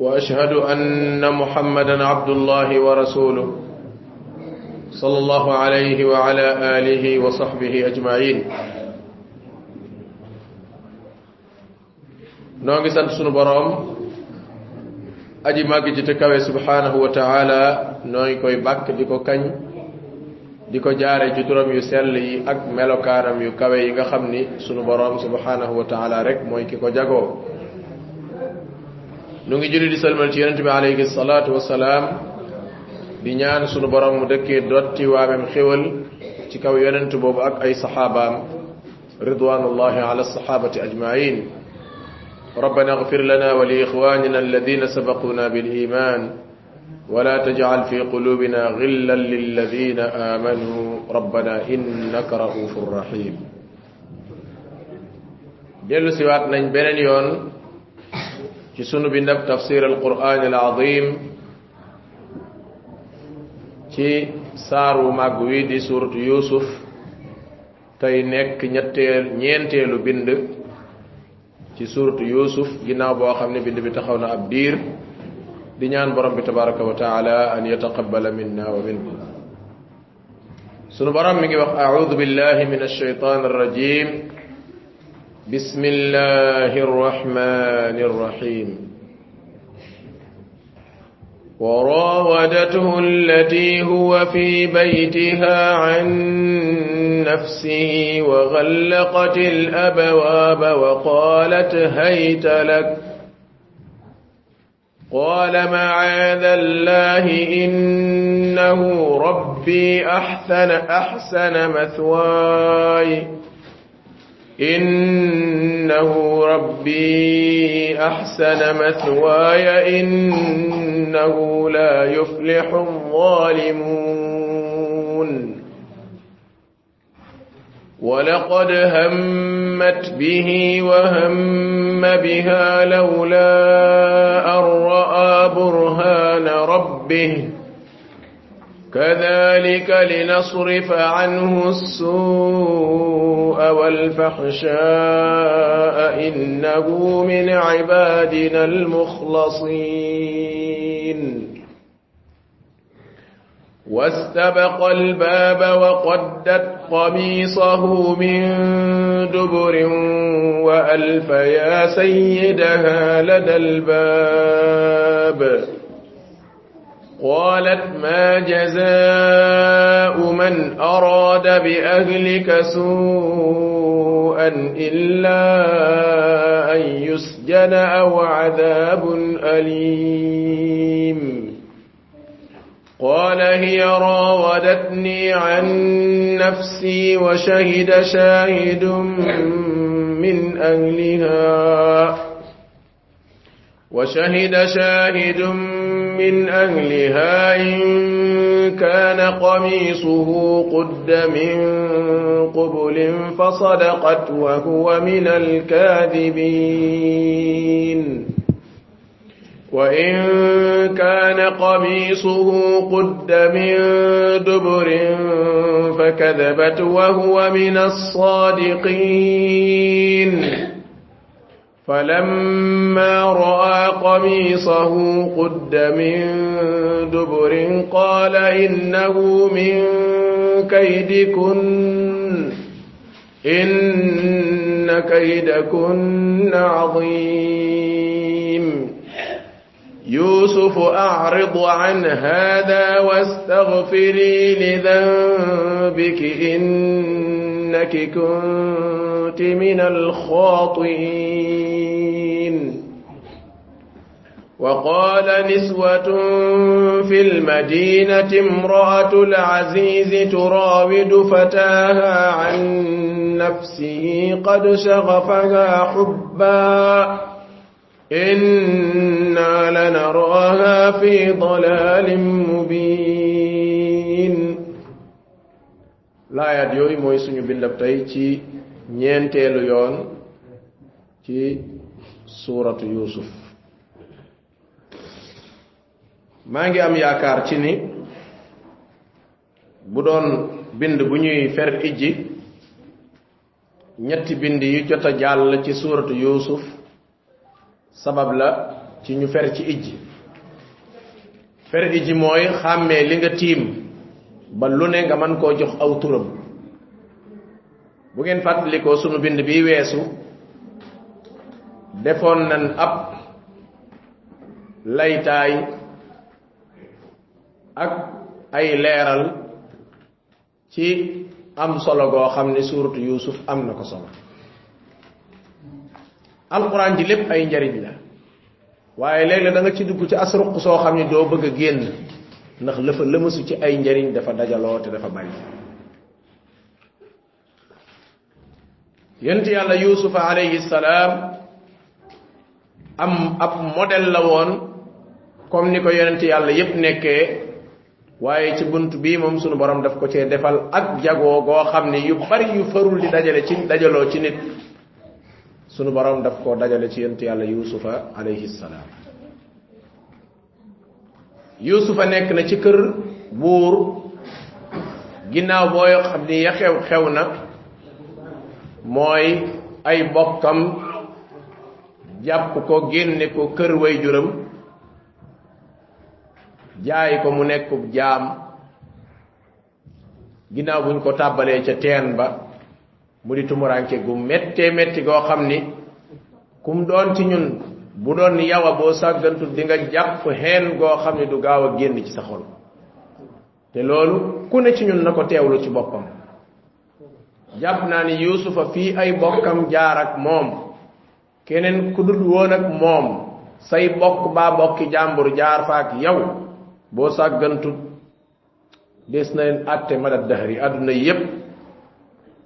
وأشهد أن محمدا عبد الله ورسوله صلى الله عليه وعلى آله وصحبه أجمعين. نوغي سانت سونو بروم. ادي ماغي جي تكاوي سبحانه وتعالى. نوي كوي باك ديكو كاني. ديكو جاري جي تورم يو سيل يي أك ملوكارم يو كاوي ييغا خامني سونو بروم سبحانه وتعالى رك موي كيكو جاغو. نغي جولي دي سلمال تي يونس بي عليه الصلاة والسلام. دي نيان سونو بروم مو دكي دوتي وامم خيول تي كاو يونس بوبو اك اي صحابة. رضوان الله على الصحابة أجمعين. ربنا اغفر لنا ولإخواننا الذين سبقونا بالإيمان. ولا تجعل في قلوبنا غلا للذين آمنوا. ربنا إنك رؤوف رحيم. دلو سيوات نين بنين يون. Ci sunu bi ndab tafsir alquran alazim ci saaru màgg wi di suratu yusuf tey nekk ñetteel ñeenteelu bind ci suratu yusuf ginnaaw boo xam ne bind bi taxaw na ab diir di ñaan borom bi tabaraka wa taala an yataqabbala minna wa minkum sunu borom mi ngi wax a'udhu billahi min ash-shaytan ar-rajim بسم الله الرحمن الرحيم. وراودته التي هو في بيتها عن نفسه وغلقت الأبواب وقالت هيت لك. قال معاذ الله إنه ربي أحسن أحسن مثواي. إنه ربي أحسن مثواي إنه لا يفلح الظالمون. ولقد همت به وهم بها لولا أن رأى برهان ربه. كذلك لنصرف عنه السوء والفحشاء إنه من عبادنا المخلصين. واستبق الباب وقدت قميصه من دبر وألف يا سيدها لدى الباب. قالت ما جزاء من أراد بأهلك سوءا إلا أن يسجن أو عذاب أليم. قال هي راودتني عن نفسي وشهد شاهد من أهلها وشهد شاهد من أهلها إن كان قميصه قد من قبل فصدقت وهو من الكاذبين. وإن كان قميصه قد من دبر فكذبت وهو من الصادقين. فلما رأى قميصه قد من دبر قال إنه من كيدكن إن كيدكن عظيم. يوسف أعرض عن هذا واستغفري لذنبك إنك كنت من الخاطئين. وقال نسوة في المدينة امرأة العزيز تراود فتاها عن نفسه قد شغفها حبا. inna lanaraha fi dalalin mubin laayaat yooyu mooy suñu bindab tey ci ñeenteelu yoon ci suuratu yusuf maa ngi am yaakaar ci ni bu doon bind bu ñuy fer ijji ñetti bind yi jot a jàll ci suuratu yusuf sabab la ci ñu fer ci ijji. Fer ijji mooy xàmmee li nga tiim. Ba lu ne nga mën koo jox aw turam. Bu ngeen fàttalikoo sunu bind bi weesu defoon nan ab laytaay ak ay leeral ci am solo goo xam ne suuratu yusuf am na ko solo. Alquran ji lépp ay njariñ la waaye léeg-la da nga ci dugg ci asruq soo xam ne doo bëgg a génn ndax lëfa lëmasu ci ay njariñ dafa dajaloo te dafa bari yent yàlla yusufa alayhi salaam am ab modèle la woon comme ni ko yonent yàlla yépp nekkee waaye ci bunt bii moom sunu borom daf ko cee defal ak jagoo goo xam ne yu bari yu farul di dajale ci dajaloo ci nit sunu borom daf koo dajale ci yent yàlla yusufa alayhi salaam yusufa nekk na ci kër buur. Ginnaaw boo xam ni ya xew xew na mooy ay bokkam jàpp ko génne ko kër way juram jaay ko mu nekk jaam. Ginnaaw buñ ko tàbbalee ca teen ba mu di tumuranke gu méttee métti goo xam ni kum doon ci ñun bu doon yawa boo sàggantu di nga jàpp xeen goo xam ne du gaaw a génn ci sa xol. Te loolu ku ne ci ñun na ko teewlu ci boppam. Jàpp naa ni yuusufa fii ay bokkam jaar ak moom. Keneen ku dul woon ak moom say bokk baa bokki jàmbur jaar fa ak yow boo sàggantu des na leen àtte madat dahri àdduna yépp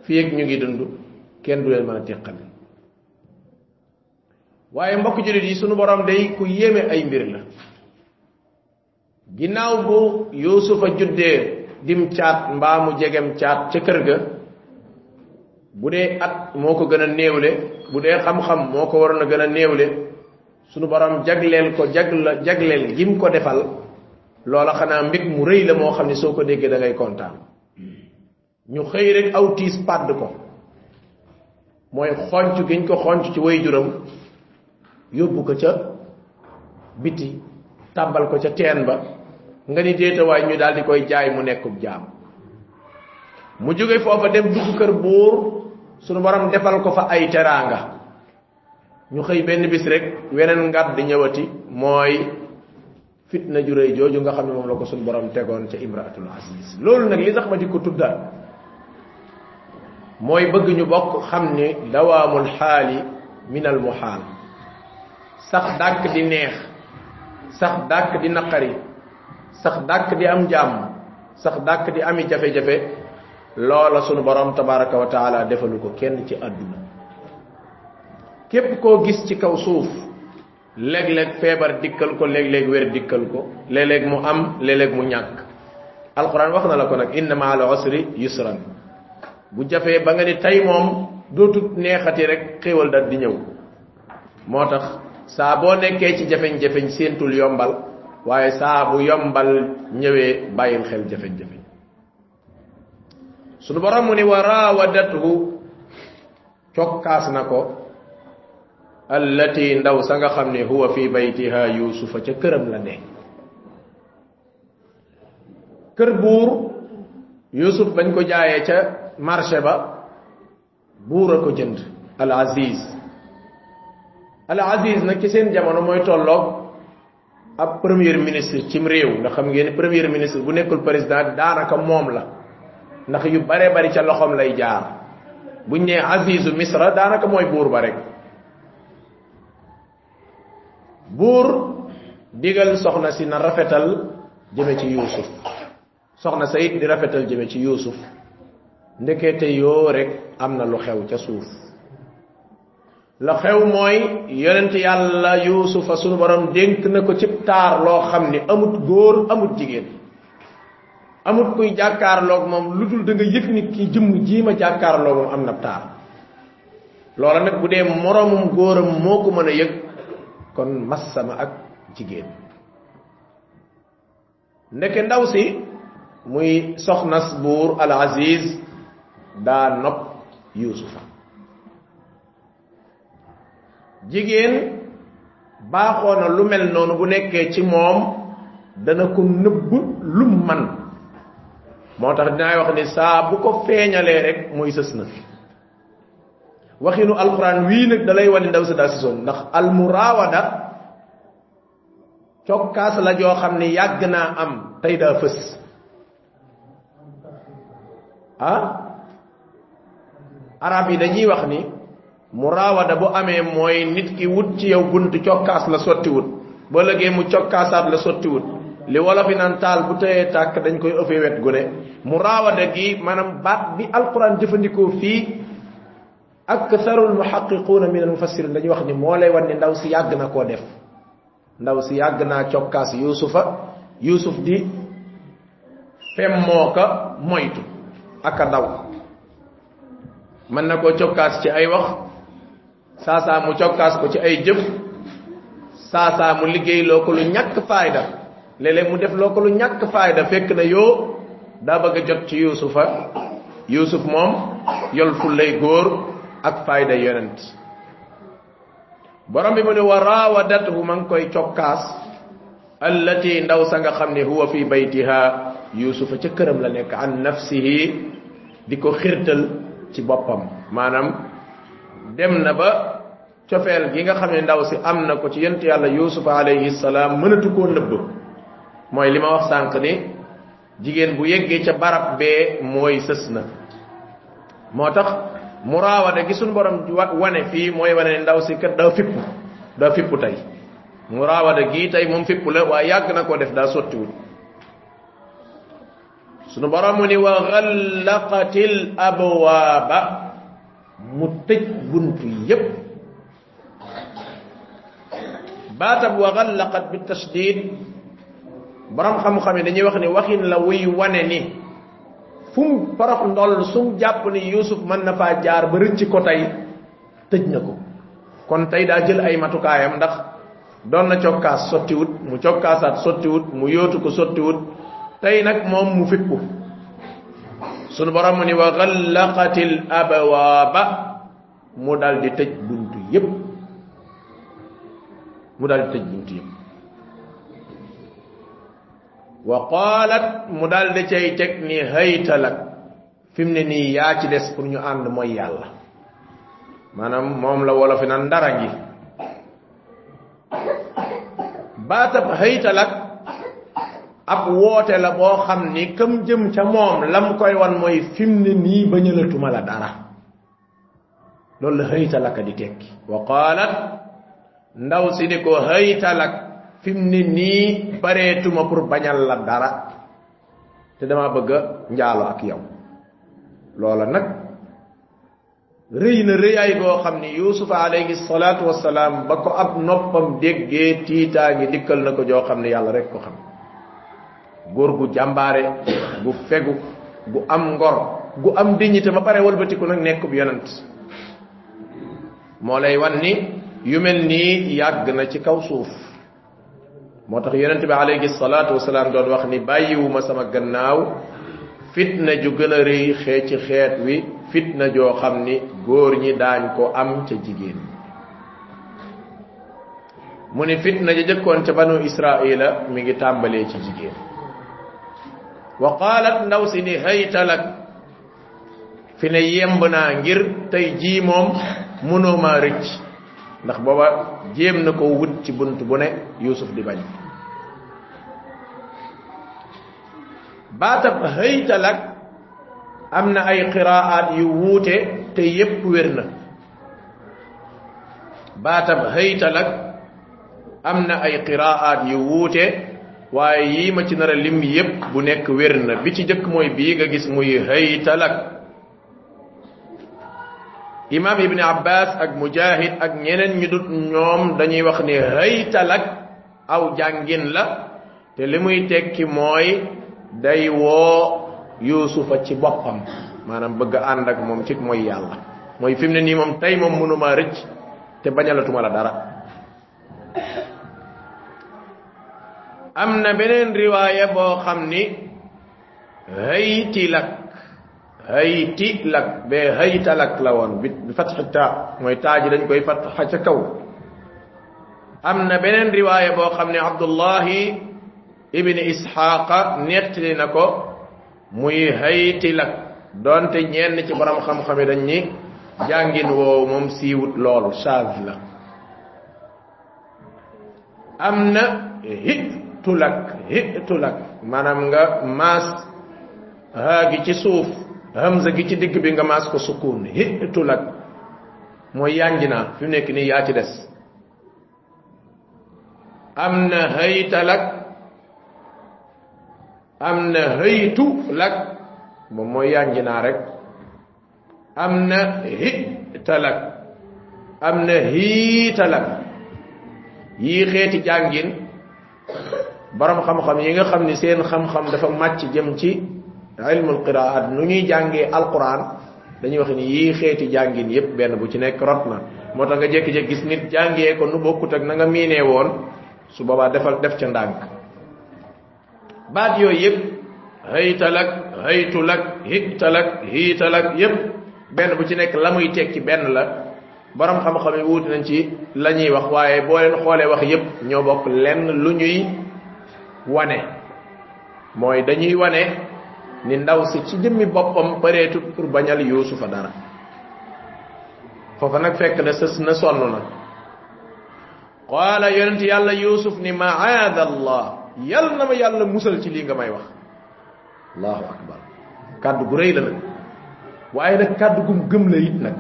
fii ak ñu ngi dund kenn du leen mën a teqale waaye mbokk jullit yi sunu borom day ku yéeme ay mbir la. Ginnaaw bu yuusufa juddee dim caat mbaa mu jegem caat ca kër ga bu dee at moo ko gën a néewle bu dee xam-xam moo ko waroon a gën a néewle sunu borom jagleel ko jagla jagleel gim ko defal loola xanaa mbég mu rëy la moo xam ne soo ko déggee da ngay kontaan. Ñu xëy rek aw tiis pàdd ko. Mooy xonc giñ ko xonc ci way juram yóbbu ko ca biti tàbbal ko ca teen ba. Nga ni déetawaay ñu daal di koy jaay mu nekkub jaam. Mu jóge foofa dem dugg kër buur sunu borom defal ko fa ay teraanga. Ñu xëy benn bis rek weneen ngat di ñëwati mooy fitna ju rëy jooju nga xam ne moom la ko sunu borom tegoon ca imraatul aziz. Loolu nag li tax ma di ko tuddaat mooy bëgg ñu bokk xam ni dawaamul xaali min al muhaal sax dàkk di neex sax dàkk di naqari. Sax dàkk di am jàmm sax dàkk di ami jafe-jafe. Loola sunu borom tabaraka wa taala defalu ko kenn ci àdduna képp koo gis ci kaw suuf léeg-léeg feebar dikkal ko léeg-léeg wér dikkal ko léeg-léeg mu am léeg-léeg mu ñàkk. Alquran wax na la ko nag inna ma al usri yusran. Bu jafee ba nga ni tey moom dootut neexati rek xéewal dat di ñëw. Moo tax saa boo nekkee ci jafeñ-jafeñ séentul yombal waaye saa bu yombal ñëwee bàyyil xel jafeñ-jafeñ sunu borom mu ni wa raawadathu cokkaas na ko allati ndaw sa nga xam ne huwa fi baytiha yusufa ca këram la ne. Kër buur yusuf bañ ko jaayee ca marché ba buur a ko jënd al aziz al aziz nag ci seen jamono mooy tolloog ab premier ministre cim réew ndax xam ngeen premier ministre bu nekkul président daanaka moom la ndax yu bare bari ca loxoom lay jaar buñ nee azizu misra daanaka mooy buur ba rek buur digal soxna si na rafetal jëme ci yuusuf soxna sa it di rafetal jëme ci yuusuf ndekete yoo rek am na lu xew ca suuf la xew mooy yonent yàlla yuusufa sunu borom dénk na ko cib taar loo xam ni amut góor amut jigéen. Amut kuy jàkkaarloog moom lu dul da nga yëg ni ki jëmm jiima jàkkaarloog moom am na taar. Loola nag bu dee moromum góoram moo ko mën a yëg kon massama ak jigéen. Ndeke ndaw si muy soxnas buur al aziz daa nopp yuusufa jigéen baaxoo na lu mel noonu bu nekkee ci moom dana ko nëbb lum man. Moo tax dinaay wax ni saa bu ko feeñalee rek mooy sës na waxinu alquran wii nag dalay wane ndaw si daa sisoon ndax almurawada cokkaas la joo xam ne yàgg naa am tey daa fës. Ah? Arab yi dañuy wax ni murawada bu amee mooy nit ki wut ci yow bunt cokkaas la sotti wut. Ba lëgee mu cokkaasaat la sotti wut. Li wala fi naan taal bu tëyee tàkk dañ koy ëffee wet gu ne. Murawada gi maanaam baat bi alquran jëfandikoo fii aktharul muhaqiquuna min al mufassirin dañuy wax ni moo lay wan ni ndaw si yàgg na koo def. Ndaw si yàgg naa cokkaas yuusufa. Yuusuf di fem moo ka moytu. Ak a daw mën na koo cokkaas ci ay wax saasaa mu cokkaas ko ci ay jëf saasaa mu liggéey loo ko lu ñàkk faayda léeg-léeg mu def loo ko lu ñàkk faayda fekk na yoo daa bëgg jot ci yuusufa yuusuf moom yol fu lay góor ak fayda yonent borom bi mu ne wa raawadathu ma ngi koy cokkaas allati ndaw sa nga xam ne huwa fi baytiha yusufa ca këram la nekk an nafsihi di ko xirtal ci boppam. Maanaam dem na ba cofeel gi nga xam ne ndaw si am na ko ci yent yàlla yusufa alayhi salaam mënatu koo nëbb. Mooy li ma wax sànq ni jigéen bu yeggee ca barab bee mooy sës na. Moo tax muraawada gi suñ borom wane fii mooy wane ne ndaw si kat daa fippu daa fippu tey. Muraawada gii tey moom fippu la waaye yàgg na koo def daa sottiwul. Sunu borom mu ni wa xallaqatil abwaaba mu tëj buntu yépp baatab wa xallaqat bi tashdid borom xam-xam yi dañuy wax ni waxin la wuy wane ni. Fu mu parox ndoll sum jàpp ni yusuf mën na faa jaar ba rëcc ko tey tëj na ko kon tey daa jël ay matukaayam ndax doon na cokkaas sottiwut mu cokkaasaat sottiwut mu yóotu ko sottiwut tey nag moom mu fippu sunu borom ni wa xallaqatil abwaaba. Mu dal di tëj buntu yépp mu dal buntu yépp wa qalat mu dal di cay teg ni haytalak fi mu ne nii yaa ci des pour ñu ànd mooy yàlla. Maanaam moom la wolofi nan ndara ngi. Baatab haytalak ab woote la boo xam ni kam jëm ca moom lam koy wan mooy fi mu ne nii bañalatuma la dara. Loolu la haytalaka di tekki. Wa qalat ndaw si ni ko haytalak fi mu ne nii bareetuma pour bañal la dara. Te dama bëgg njaalo ak yow loola nag rëy na rëyaay goo xam ni yusufa alayhi salaatu wasalaam ba ko ab noppam déggee tiitaa ngi dikkal na ko joo xam ne yàlla rek ko xam. Góor gu jàmbaare gu fegu gu am ngor gu am dignité ba pare walbatiku nag nekk bu yonent. Moo lay wan ni yu mel nii yàgg na ci kaw suuf moo tax yonente bi alayhi salaatu wasalaam doon wax ni bàyyiwuma sama gannaaw fitna ju gën a rëy xee ci xeet wi. Fitna joo xam ni góor ñi daañ ko am ca jigéen mu ni fitna ja jëkkoon ca banu israila mi ngi tàmbalee ci jigéen wa qaalat ndaw si ni haytalak fi ne yemb naa ngir tey jii moom mënoo maa rëcc ndax booba jéem na ko wut ci bunt bu ne yusuf di bañ. Baatab haytalak am na ay qiraat yu wuute te yépp wér na. Baatab haytalak am na ay qiraat yu wuute waaye yii ma ci nar a lim yépp bu nekk wér na. Bi ci jëkk mooy bii nga gis muy haytalak imam ibni abbas ak mujahid ak ñeneen ñu dut ñoom dañuy wax ni haytalak aw jàngin la te li muy tekki mooy day woo yusufa ci boppam maanaam bëgg ànd ak moom ci mooy yàlla. Mooy fi mu ne nii moom tey moom mënuma rëcc te bañalatuma la dara. Am na beneen riwaaya boo xam ni hayti lak hayti lak be hayta lak la woon bi fatxi ta mooy taaji dañ koy fatxa ca kaw am na beneen riwaaya boo xam ne abdullahi ibni isxaaqa nettali na ko muy hayti lak. Donte ñenn ci borom xam-xam yi dañ ni jàngin woowu moom siiwut loolu chaz la am na hitulak hitulak maanaam nga maas haa gi ci suuf hamza gi ci digg bi nga maas ko sukun hitulak mooy yanji naa fi nekk nii yaa ci des. Am na haytalak am na haytu lak. Moom mooy yanji naa rek. Am na hitalak am na hiitalak yii xeeti jàngin borom xam-xam yi nga xam ni seen xam-xam dafa màcc jëm ci jàngee alquran dañuy wax ni yii xeeti jàngin yépp benn bu ci nekk rot na. Moo tax nga jékki-jékki gis nit jàngee ko nu bokkut ak nga miinee woon su boobaa defal def ca ndànk. Baat yooyu yépp haytalak haytulak hitalak hiitalak yépp benn bu ci nekk la muy tekki benn la. Borom xam-xam yi wuuti nañ ci la ñuy wax waaye boo leen xoolee wax yépp ñoo bokk lenn lu ñuy wane. Mooy dañuy wane ni ndaw si ci jëmmi boppam pareetut pour bañal yuusufa dara. Foofa nag fekk na sës na sonn na. Qaala yonent yàlla yuusuf ni maada allah yal na ma yàlla musal ci lii nga may wax. Allahu akbar. Kàddu gu rëy la nag. Waaye nag kàddu gum gëm la it nag.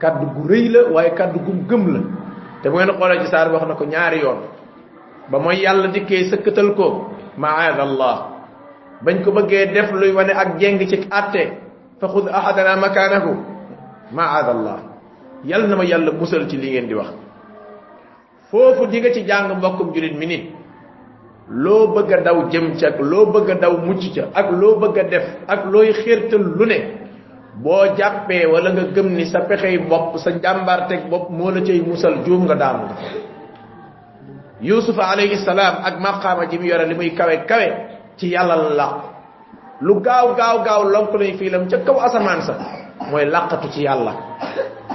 Kàddu gu rëy la waaye kàddu gum gëm la. Te bu ngeen xoolee ci saar wax na ko ñaari yoon. Ba mooy yàlla dikkee sëkkatal ko maada allah bañ ko bëggee def luy wane ak jeng ci àtte fa xud ahadana makaanahu maada allah yal na ma yàlla musal ci li ngeen di wax foofu di nga ci jàng mbokkum julit mi ni loo bëgg daw jëm ca ak loo bëgg daw mucc ca ak loo bëgg def ak looy xértal lu ne boo jàppee wala nga gëm ni sa pexey bopp sa njàmbaarteg bopp moo la cay musal juum nga daanu nga yusufa alayhi salaam ak maqaama ji mu yore li muy kawe kawe ci yàlla la lu gaaw gaaw gaaw lonk lay fiilam ca kaw asamaan sa mooy làqatu ci yàlla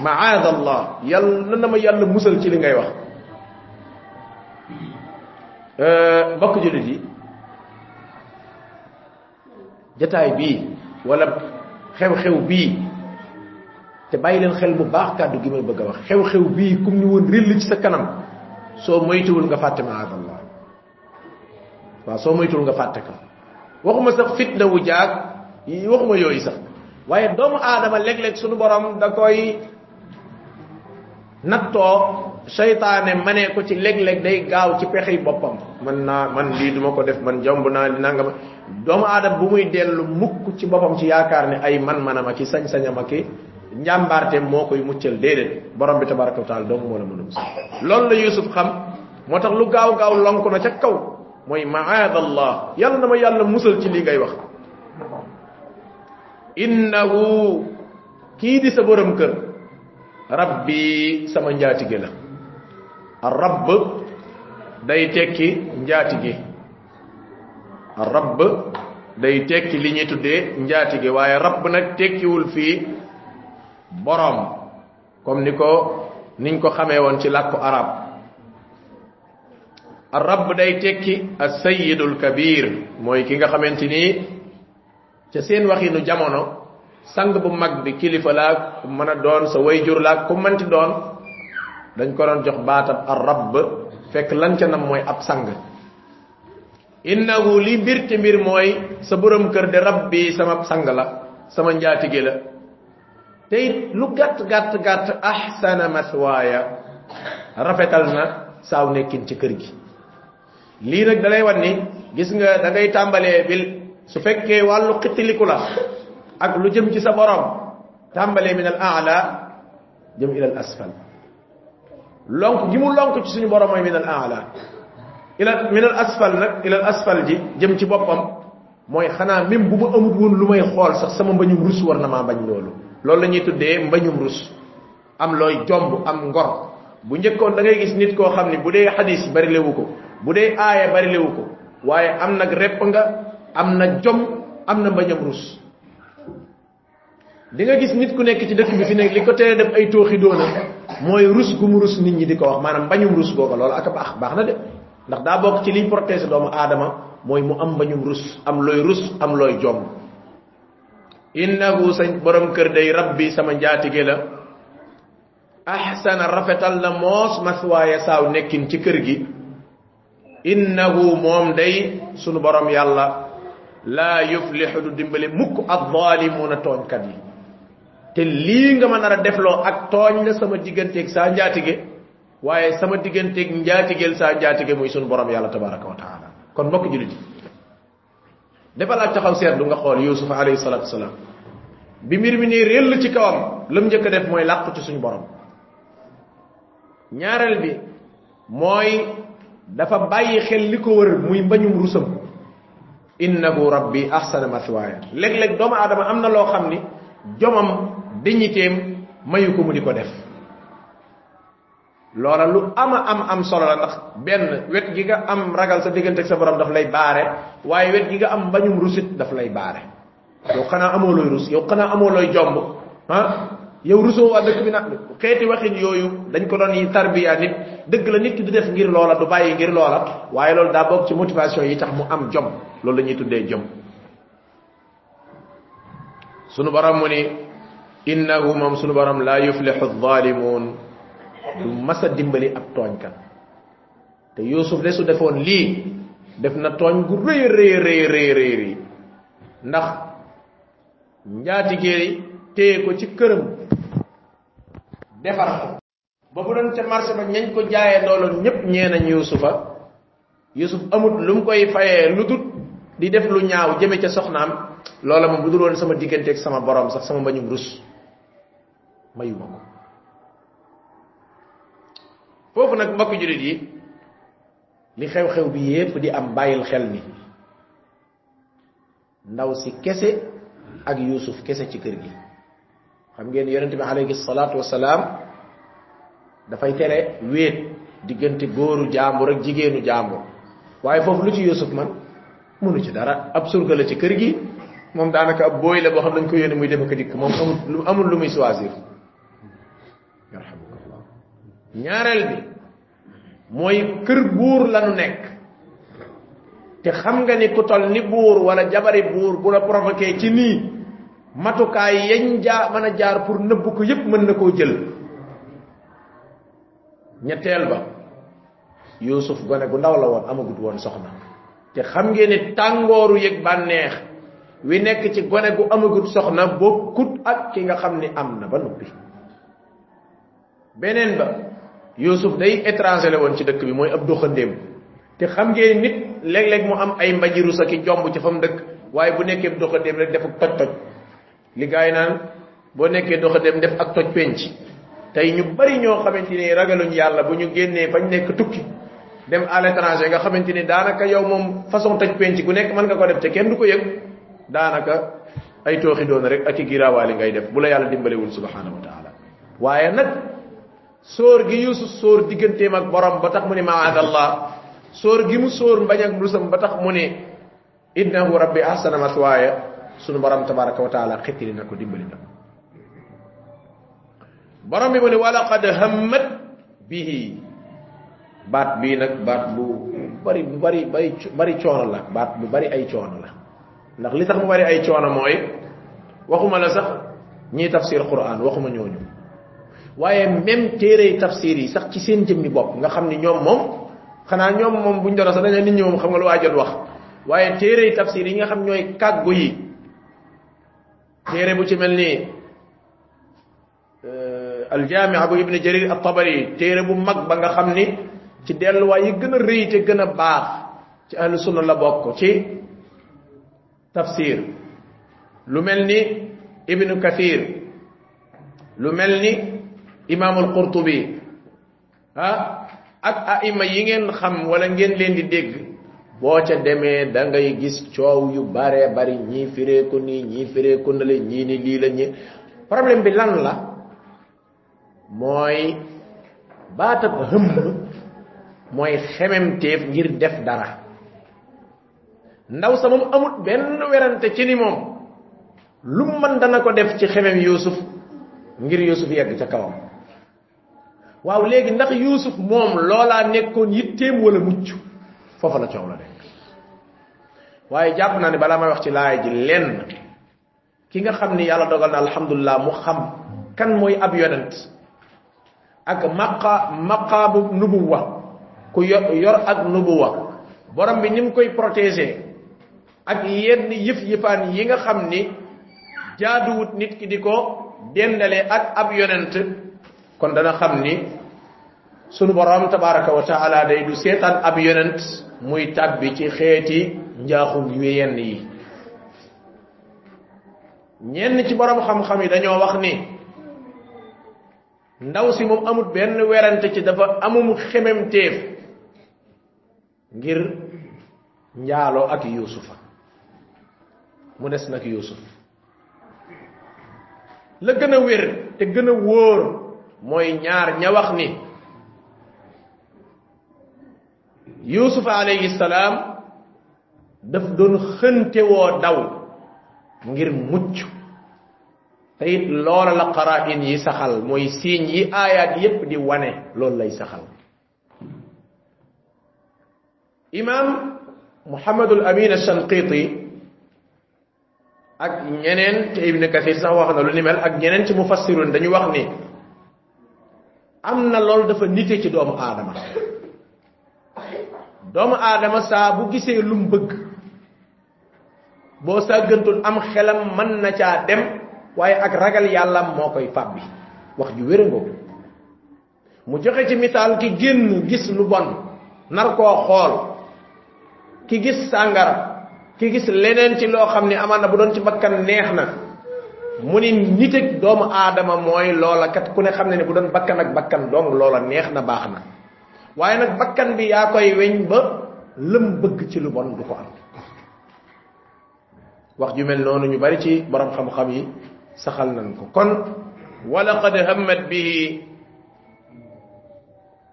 maada allah yàlla na ma yàlla musal ci li ngay wax mbokk julit yi jataay bii wala xew-xew bii te bàyyi leen xel bu baax kàddu gi may bëgg wax xew-xew bii kum ni woon rill ci sa kanam soo moytuwul nga fàtte maadallah waaw soo moytuwul nga fàtte ko waxuma sax fitna wu jaag waxuma yooyu sax waaye doomu aadama léeg-léeg suñu borom da koy nattoo seytaane manee ko ci léeg-léeg day gaaw ci pexey boppam man naa man lii duma ko def man jomb naa li nangama doomu aadama bu muy dellu mukk ci boppam ci yaakaar ne ay man-manam ak i sañ-sañam ak i njàmbaarte moo koy muccal déedéet borom bi tabaraka wa taala dong moo la mën a musal loolu la yusuf xam moo tax lu gaaw gaaw lonk na ca kaw mooy maada allah yàlla na ma yàlla musal ci lii ngay wax innahu kii di sa borom kër rabbi sama njaatige la rabb day tekki njaatige rabb day tekki li ñuy tuddee njaatige waaye rabb nag tekkiwul fii borom. Comme ni ko niñ ko xamee woon ci làkku arab rabb day tekki as-sayyidul kabir. Mooy ki nga xamante ni ca seen waxinu jamono sang bu mag bi kilifa laa ku mën a doon sa wayjur laa ku manti doon dañ ko doon jox baatab ar rabb fekk lan ca nam mooy ab sang. Innahu li mbir te mbir mooy sa borom kër de rabbi sama sang la sama njaatige la. Te it lu gàtt gàtt gàtt ahsana maswaaya. Rafetal na saaw nekkin ci kër gi lii nag dalay wan ni gis nga da ngay tàmbalee bil su fekkee wàllu xittiliku la ak lu jëm ci sa borom tàmbalee min al aala jëm ila al asfal. Lonk gi mu lonk ci suñu borom mooy min al aala ila min al asfal nag ila al asfal ji jëm ci boppam mooy xanaa même bu ma amut woon lu may xool sax sama mbañum rus war na maa bañ loolu. Loolu la ñuy tuddee mbañum rus. Am looy jomb am ngor. Bu njëkkoon da ngay gis nit koo xam ni bu dee xadis bari lewu ko bu dee aaya bari lewu ko waaye am nag repp nga am na jom am na mbañam rus di nga gis nit ku nekk ci dëkk bi fi nekk li ko tere def ay tooxi doona mooy rus gu mu rus nit ñi di ko wax maanaam mbañum rus googa loolu ak baax baax na de. Ndax daa bokk ci liy protéger doomu aadama mooy mu am mbañum rus am looy rus am looy jom. Innahu sa borom kër day rabbi sama njaatige la ahsana rafetal na moos maswaaya saaw nekkin ci kër gi innahu moom day sunu borom yàlla laa yuflixu du dimbali mukk addaalimuuna tooñkat yi te lii nga ma nar a defloo ak tooñ la sama digganteeg saa njaatige waaye sama digganteeg njaatigeel saa njaatige muy sunu borom yàlla tabaraka wa taala kon mbokk julit defal ak taxaw seetlu nga xool yusuf alayhi salatu wasalaam bi mbir mi nii réel ci kawam lam njëkk a def mooy làqu ci suñu borom. Ñaareel bi mooy dafa bàyyi xel li ko wër muy mbañum rusam. Innahu rabbi ahsana mathwaaya léeg-léeg doomu aadama am na loo xam ni jomam digniteem mayu ko mu di ko def. Loola lu ama am am solo la ndax benn wet gi nga am ragal sa diggante sa borom daf lay baare waaye wet gi nga am mbañum rusit daf lay baare. Yow xanaa amoo looy rus yow xanaa amoo looy jomb ah yow rusoo waa dëkk bi nag xeeti waxin yooyu dañ ko doon yi tarbiya nit. Dëgg la nit ki du def ngir loola du bàyyi ngir loola. Waaye loolu daa bokk ci motivation yi tax mu am jom. Loolu la ñuy tuddee jom. Sunu borom mu ni innahu moom sunu borom laa yuflixu zalimun du masa dimbali ab tooñkat. Te yusuf de su defoon lii def na tooñ gu rëy rëy rëy rëy rëy. Ndax njaatigéey téye ko ci këram. Defar ko. Ba bu doon ca marché ba ñañ ko jaayee looloon ñépp ñee nañ yusufa yusuf amut lu mu koy fayee lu dut di def lu ñaaw jëme ca soxnaam. Loola moom bu dul woon sama diggante ak sama borom sax sama mbañum rus. Mayuma ko. Foofu nag mbokk julit yi li xew-xew bi yépp di am bàyyil xel ni. Ndaw si kese ak yusuf kese ci kër gi xam ngeen yonente bi alayhi salatu wasalaam dafay tere wéet diggante góoru jàmbur ak jigéenu jàmbur waaye foofu lu ci yusuf man? Mënu ci dara ab surga la ci kër gi moom daanaka ab booy la boo xam dañ ko yónni muy dem ko dikk moom amul amul lu muy choisir ñaareel bi mooy kër buur lanu nekk te xam nga ni ku tol ni buur wala jabari buur bu la provoqué ci nii matukaay yañ jaa mën a jaar pour nëbb ko yépp mën na koo jël ñetteel ba. Yusuf gone gu ndaw la woon amagut woon soxna. Te xam ngeen ni tàngooru yëg bànneex wi nekk ci gone gu amagut soxna bokkut ak ki nga xam ni am na ba noppi. Beneen ba yusuf day étranger woon ci dëkk bi mooy ab doxandéem te xam ngeen nit léeg-léeg mu am ay mbajiru sa ki jomb ci fam dëkk waaye bu nekkee doxandéem rek def ak toj toj li gaay naan boo nekkee doxandéem def ak toj penc. Tey ñu bari ñoo xamante ni ragaluñ yàlla bu ñu génnee fañ nekk tukki dem à l'étranger nga xamante ni daanaka yow moom façon toj penc gu nekk mën nga ko def te kenn du ko yëg. Daanaka ay tooxi doon rek ak giraawaali ngay def bu la yàlla dimbalewul subhanahu wa taala. Waaye nag sóor gi yusuf sóor digganteem ak borom ba tax mu ne maadallah sóor gi mu sóor mbañ ak rusam ba tax mu ne innahu rabbi ahsana maswaaya sunu borom tabaraka wa taala xittili na ko dimbali na. Borom bi ne walaqad hammat bihi. Baat bii nag baat bu bari bu bari bari bari coono la baat bu bari ay coono la. Ndax li tax mu bari ay coono mooy waxuma la sax ñii tafsir quran waxuma ñooñu. Waaye même téere tafsir yi sax ci seen jëmmi bopp nga xam ni ñoom moom xanaa ñoom moom buñ doon sax dañu nit ñi moom xam nga lu waajot wax. Waaye téere tafsir yi nga xam ñooy kàggu yi téere bu ci mel ni aljamia bu ibni jarir at tabari téere bu mag ba nga xam ni ci delluwaay yi gën a rëy te gën a baax ci ahlu sunna la bokk ci tafsir. Lu mel ni ibnu kathir. Lu mel ni imaamul qurtubi. Ah ak aima yi ngeen xam wala ngeen leen di dégg boo ca demee da ngay gis coow yu bare bari ñii firee ko nii ñii firee ko ni lii la ñi problème bi lan la mooy baatab hëmm mooy xememteef ngir def dara. Ndaw sa moom amut benn werante ci ni moom. Lu man dana ko def ci xemem yusuf ngir yusuf yegg ca kawam. Waaw léegi ndax yusuf moom loolaa nekkoon yitteem wala mucc foofa la coow la nekk waaye jàpp naa ne balaa may wax ci laay ji lenn ki nga xam ni yàlla dogal na alhamdulillah mu xam kan mooy ab yonent ak maqa maqaabu nubuwa ku yor ak nubuwa. Borom bi ni mu koy protéger ak yenn yëf yëfaan yi nga xam ni jaaduwut nit ki di ko dendale ak ab yonent kon dana xam ni sunu borom tabaraka wa taala day du seetaan ab yonent muy tabbi ci xeeti njaaxum yu yenn yi. Ñenn ci borom xam-xam yi dañoo wax ni ndaw si moom amut benn werante ci dafa amum xememteef ngir njaaloo ak yuusufa. Mu des nag yuusuf la gën a wér te gën a wóor mooy ñaar ña wax ni yuusufa alayhi salaam daf doon xëntewoo daw ngir mucc te it loola la qara'in yi saxal mooy siiñ yi aayaat yépp di wane loolu lay saxal imam muhammadul amin ashanqiti ak ñeneen te ibn kathir sax wax na lu ni mel ak ñeneen ci mufassirun dañu wax ni am na loolu dafa nite ci doomu aadama doomu aadama saa bu gisee lum bëgg boo sàggantul am xelam mën na caa dem waaye ak ragal yàlla moo koy fàbbi wax ju wérangoo mu joxe ci misaal ki génn gis lu bon nar koo xool. Ki gis sàngara ki gis leneen ci loo xam ne amaan na bu doon ci bakkan neex na. Mu ni nit ak doomu aadama mooy loola kat ku ne xam ne ne bu doon bakkan ak bakkan dong loola neex na baax na waaye nag bakkan bi yaa koy weñ ba lëm bëgg ci lu bon du ko am wax ju mel noonu ñu bari ci borom xam-xam yi saxal nañ ko. Kon wala qad hammat bihi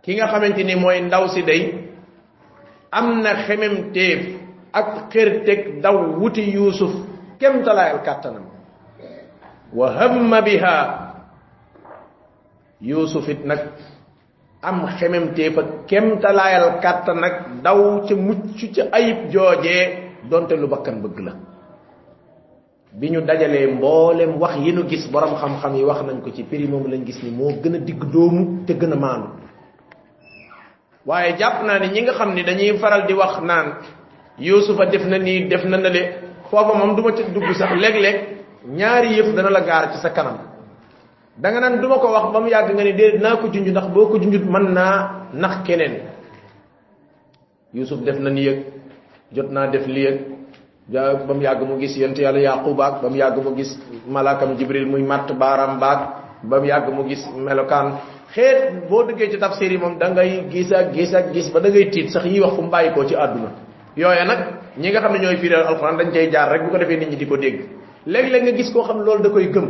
ki nga xamante ni mooy ndaw si day am na xemem téef ak xërteg daw wuti yusuf kem talaayal kàttanam. Wa hamma biha yusuf it nag am xemem téef ak kem talaayal kàttan nag daw ca mucc ca ayib joojee donte lu bakkan bëgg la. Bi ñu dajalee mboolem wax yi nu gis borom xam-xam yi wax nañ ko ci prix moom lañ gis ni moo gën a digg doomu te gën a maandu. Waaye jàpp naa ne ñi nga xam ni dañuy faral di wax naan yusufa def na nii def na nale foofa moom duma ci dugg sax léeg-léeg ñaari yëf dana la gaar ci sa kanam da nga naan duma ko wax ba mu yàgg nga ni déedéet naa ko junj ndax boo ko junjut mën naa nax keneen. Yusuf def na nii yëg jot naa def lii yëg. Ja ba mu yàgg mu gis yent yàlla yaquba ak ba mu yàgg mu gis malakam jibril muy matt baaram baag ba mu yàgg mu gis melokaan. Xeet boo dëggee ci tafsir yi moom da ngay gis ak gis ak gis ba da ngay tiit sax yi wax fu mu bàyyi koo ci àdduna. Yooye nag ñi nga xam ne ñooy firéel alquran dañ cay jaar rek bu ko defee nit ñi di ko dégg. Léeg-léeg nga gis koo xam loolu da koy gëm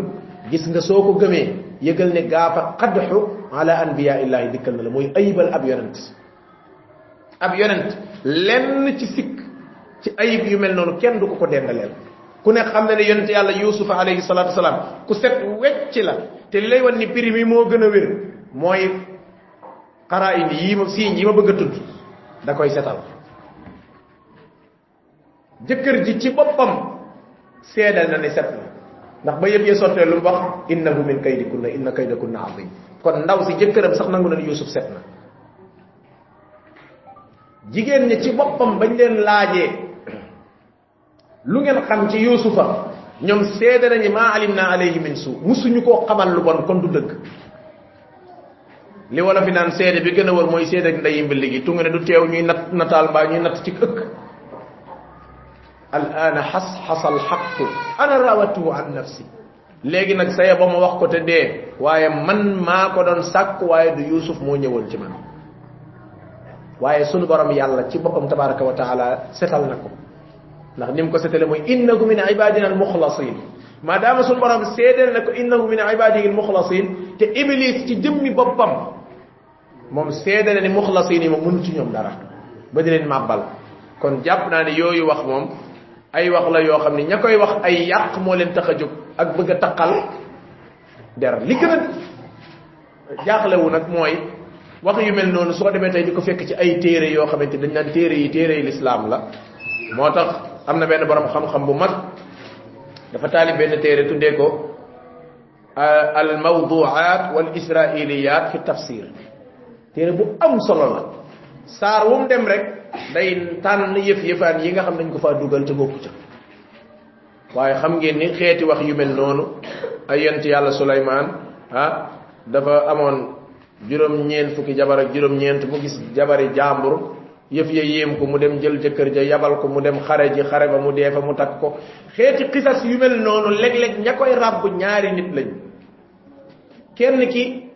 gis nga soo ko gëmee yëgal ne gaafa qadxu ala anbiya illahi dikkal na la mooy ayibal ab yonent ab yonent lenn ci sikk ci ayib yu mel noonu kenn du ko ko dendaleel ku ne xam na ne yonent yàlla yusufa alayhi salatu wasalaam ku set wecc la te li lay wan ni prix mi moo gën a wér mooy xaraa'in yi ma siiñ yi ma bëgg a tudd da koy setal jëkkër ji ci boppam seedal na ne set na ndax ba yëpp yee sottee lu wax innahu min kaydikunna inna kaydakunna azim. Kon ndaw si jëkkëram sax nangu na ne yusuf set na jigéen ñi ci boppam bañ leen laajee lu ngeen xam ci yusufa ñoom seede nañu maa alim naa alayhi min su. Musuñu koo xamal lu bon kon du dëgg li wala fi naan seede bi gën a wër mooy seede ak ndeyi mbilli gi tungu ne du teew ñuy nat nataal mbaa ñuy natt ci ëkk al ana xas xasal xaqu ana rawatuhu an nafsi. Léegi nag saya ba ma wax ko te dee waaye man maa ko doon sàkk waaye du yusuf moo ñëwoon ci man. Waaye sunu borom yàlla ci boppam tabaraka wa taala setal na ko. Ndax nim ko setale mooy innahu min ibadina al mukhlasin maadaama sunu borom seedeel na ko innahu min ibadihi al mukhlasin te iblis ci jëmmi boppam moom seedale ni mukhlasin moom mënu ci ñoom dara. Ba di leen màbbal. Kon jàpp naa ne yooyu wax moom ay wax la yoo xam ne ña koy wax ay yàq moo leen tax a jóg ak bëgg a taqal der li gën a jaaxlewu nag mooy wax yu mel noonu su ko demee tey di ko fekk ci ay téere yoo xamante dañ naan téere yi téere yi lislaam la moo tax am na benn borom xam-xam bu mag dafa taalib benn téere tuddee ko al mawduat wal israiliyat fi tafsir téere bu am solo la saar wu mu dem rek day tànn yëf yëfaan yi nga xam nañ ko faa dugal te bokku ca. Waaye xam ngeen ni xeeti wax yu mel noonu ay yent yàlla suleymaan ah dafa amoon juróom ñeent fukki jabar ak juróom ñeent mu gis jabari jàmbur yëf ya yéem ko mu dem jël jëkkër ja yabal ko mu dem xare ji xare ba mu dee fa mu takk ko. Xeeti xisas yu mel noonu léeg-léeg ña koy ràbb ñaari nit lañ. Kenn ki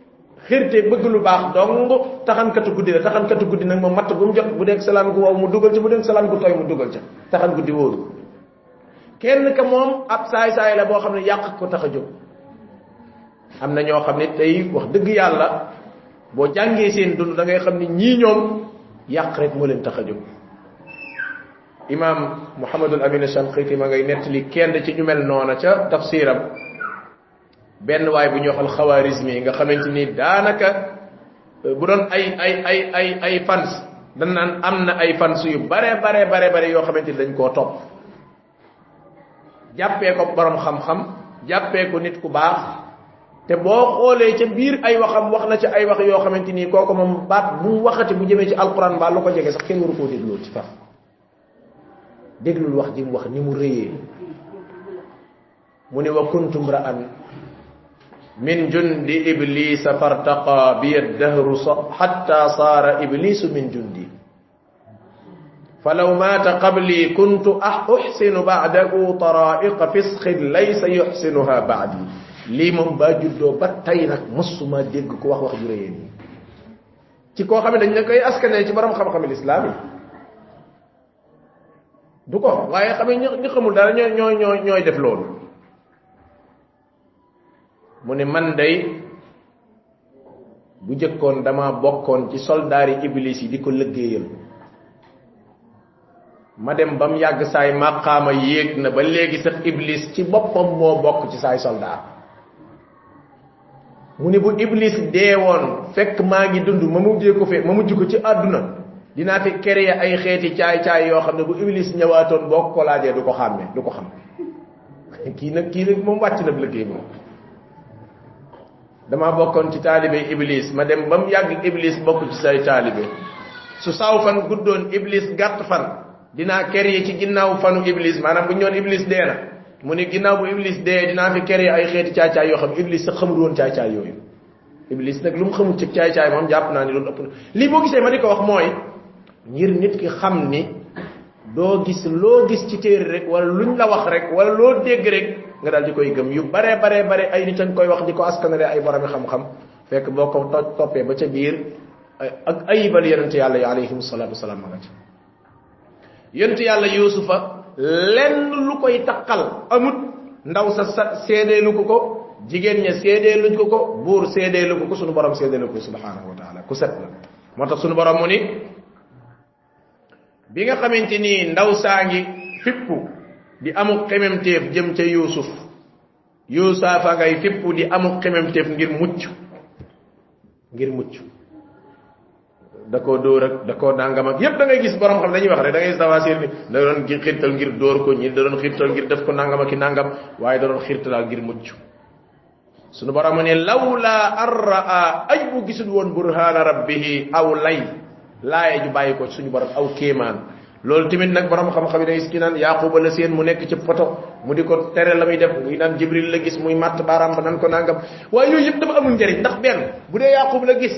xirte bëgg lu baax dong taxankatu guddi la taxankatu guddi nag moom matt bu. Mu jot bu dee salaan gu wow mu dugal ca bu dee salaan gu tooy mu dugal ca taxan guddi wóoru kenn ka moom ab saay saay la boo xam ne yàq ko tax a jóg. Am na ñoo xam ne tey wax dëgg yàlla boo jàngee seen dund da ngay xam ne ñii ñoom yàq rek moo leen tax a jóg. Imam muhammadul amin shanqiti ma ngay nettali kenn ci ñu mel noona ca tafsiram benn waay bu ñu waxal xawaarisme yi nga xamante ni daanaka bu doon ay ay ay ay ay fans dañ naan am na ay fans yu bare bare bare bare yoo xamante ni dañ koo topp. Jàppee ko borom xam-xam jàppee ko nit ku baax te boo xoolee ca biir ay waxam wax na ca ay wax yoo xamante ni kooku moom baat bu mu waxati bu jëmee ci alquran ba lu ko jege sax kenn waru koo dégloo ci faf déglul wax ji mu wax ni mu rëyee. Mu ne wa kuntum ra'an min jundi iblis fartaqa bi ad-dahr hatta sara iblis min jundi. Falau mata qabli kuntu ah-, ahsinu ba'dahu tara'iq fisq laysa yuhsinuha ba'di. Limum bajuddo battay nak musuma deg ko wax wax jureeni ci ko xamne dañ la koy askane ci borom xam xam l'islam du ko waye xamne ñi xamul dara ñoy ñoy ñoy def lolu mu ne man day bu jëkkoon dama bokkoon ci soldaari iblis yi di ko lëggéeyal ma dem ba mu yàgg saay màqaama yéeg na ba léegi sax iblis ci boppam moo bokk ci saay soldaar mu ne bu iblis deewoon fekk maa ngi dund ma mujjee ko fe ma mujj ko ci àdduna dinaa fi créer ay xeeti caay-caay yoo xam ne bu iblis ñëwaatoon boo ko laajee du ko xàmme du ko xam. Kii nag kii nag moom wàcc na liggéey moom dama bokkoon ci taalibe iblis. Ma dem ba mu yàgg iblis bokk ci say taalibe. Su saw fan guddoon iblis gàtt fan dinaa créer ci ginnaaw fanu iblis. Maanaam bu ñoon iblis dee na mu ne ginnaaw bu iblis dee dinaa fi créer ay xeeti caay-caay yoo xam iblis sax xamul woon caay-caay yooyu. Iblis nag lu mu xamul ci caay-caay moom jàpp naa ni loolu ëpp na. Lii boo gisee ma di ko wax mooy ngir nit ki xam ni doo gis loo gis ci téere rek wala luñ la wax rek wala loo dégg rek nga daal di koy gëm yu bare bare bare ay nit a koy wax di ko askanale ay boromi xam-xam. Fekk boo ko to toppee ba ca biir ak ayibal yonente yàlla yi alayhim salatu wasalaam ma nga ca. Yonente yàlla yusufa lenn lu koy taqal amut. Ndaw sa sa seedeelu ko ko jigéen ña seedeeluñ ko ko buur seedeelu ko ko sunu borom seedeelu ko subhanahu wa taala ku set la. Moo tax sunu borom mu ni bi nga xamante ni ndaw saa ngi fippu di amu xememteef jëm ca yusuf yusufa ngay fippu di amu xememteef ngir mucc. Ngir mucc. Da koo dóor ak da koo nangam ak yépp da ngay gis borom xam dañuy wax rek da ngay gis tafasir ni da doon xirtal ngir dóor ko ñi da doon xirtal ngir def ko nangam ak nangam waaye da doon xirtal ngir mucc. Sunu borom ne lawla arraa ay bu gisul woon burhana rabbihi aw lay. Laaye ju bàyyi ko suñu borom aw kéemaan loolu tamit nag borom xam-xam yi da gis ki naan yaquba la seen mu nekk ci poto mu di ko tere la muy def muy naan jibril la gis muy matt baaraam ba nan ko nangam. Waaye yooyu yëpp dafa amul njëriñ ndax benn bu dee yaqub la gis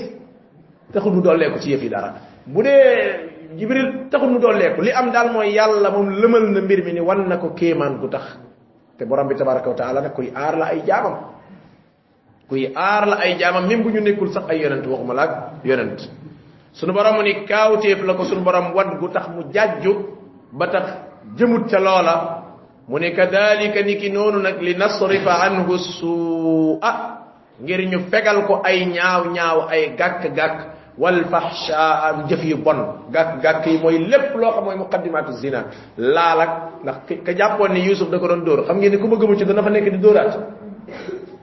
taxul mu dolleeku ci yëf yi dara. Bu dee jibril taxul mu dolleeku li am daal mooy yàlla moom lëmal na mbir mi ni wan na ko kéemaan gu tax. Te borom bi tabaraka wa taala nag kuy aar la ay jaamam. Kuy aar la ay jaamam même bu ñu nekkul sax ay yonent waxuma laag yonent sunu borom ni kaawteef la ko sunu borom wad gu tax mu jajju ba tax jëmut ca loola mu ne kadalika niki noonu nag li nasrifa anhu su'a. Ngir ñu fegal ko ay ñaaw ñaaw ay gàkk gàkk wal fahsha jëf yu bon gàkk gàkk yi mooy lépp loo xam mooy muqaddimatu zina laalak ndax ka jàppoon ni yusuf da ko doon dóor xam ngeen ni ku ma gëmu ci dana fa nekk di dóoraat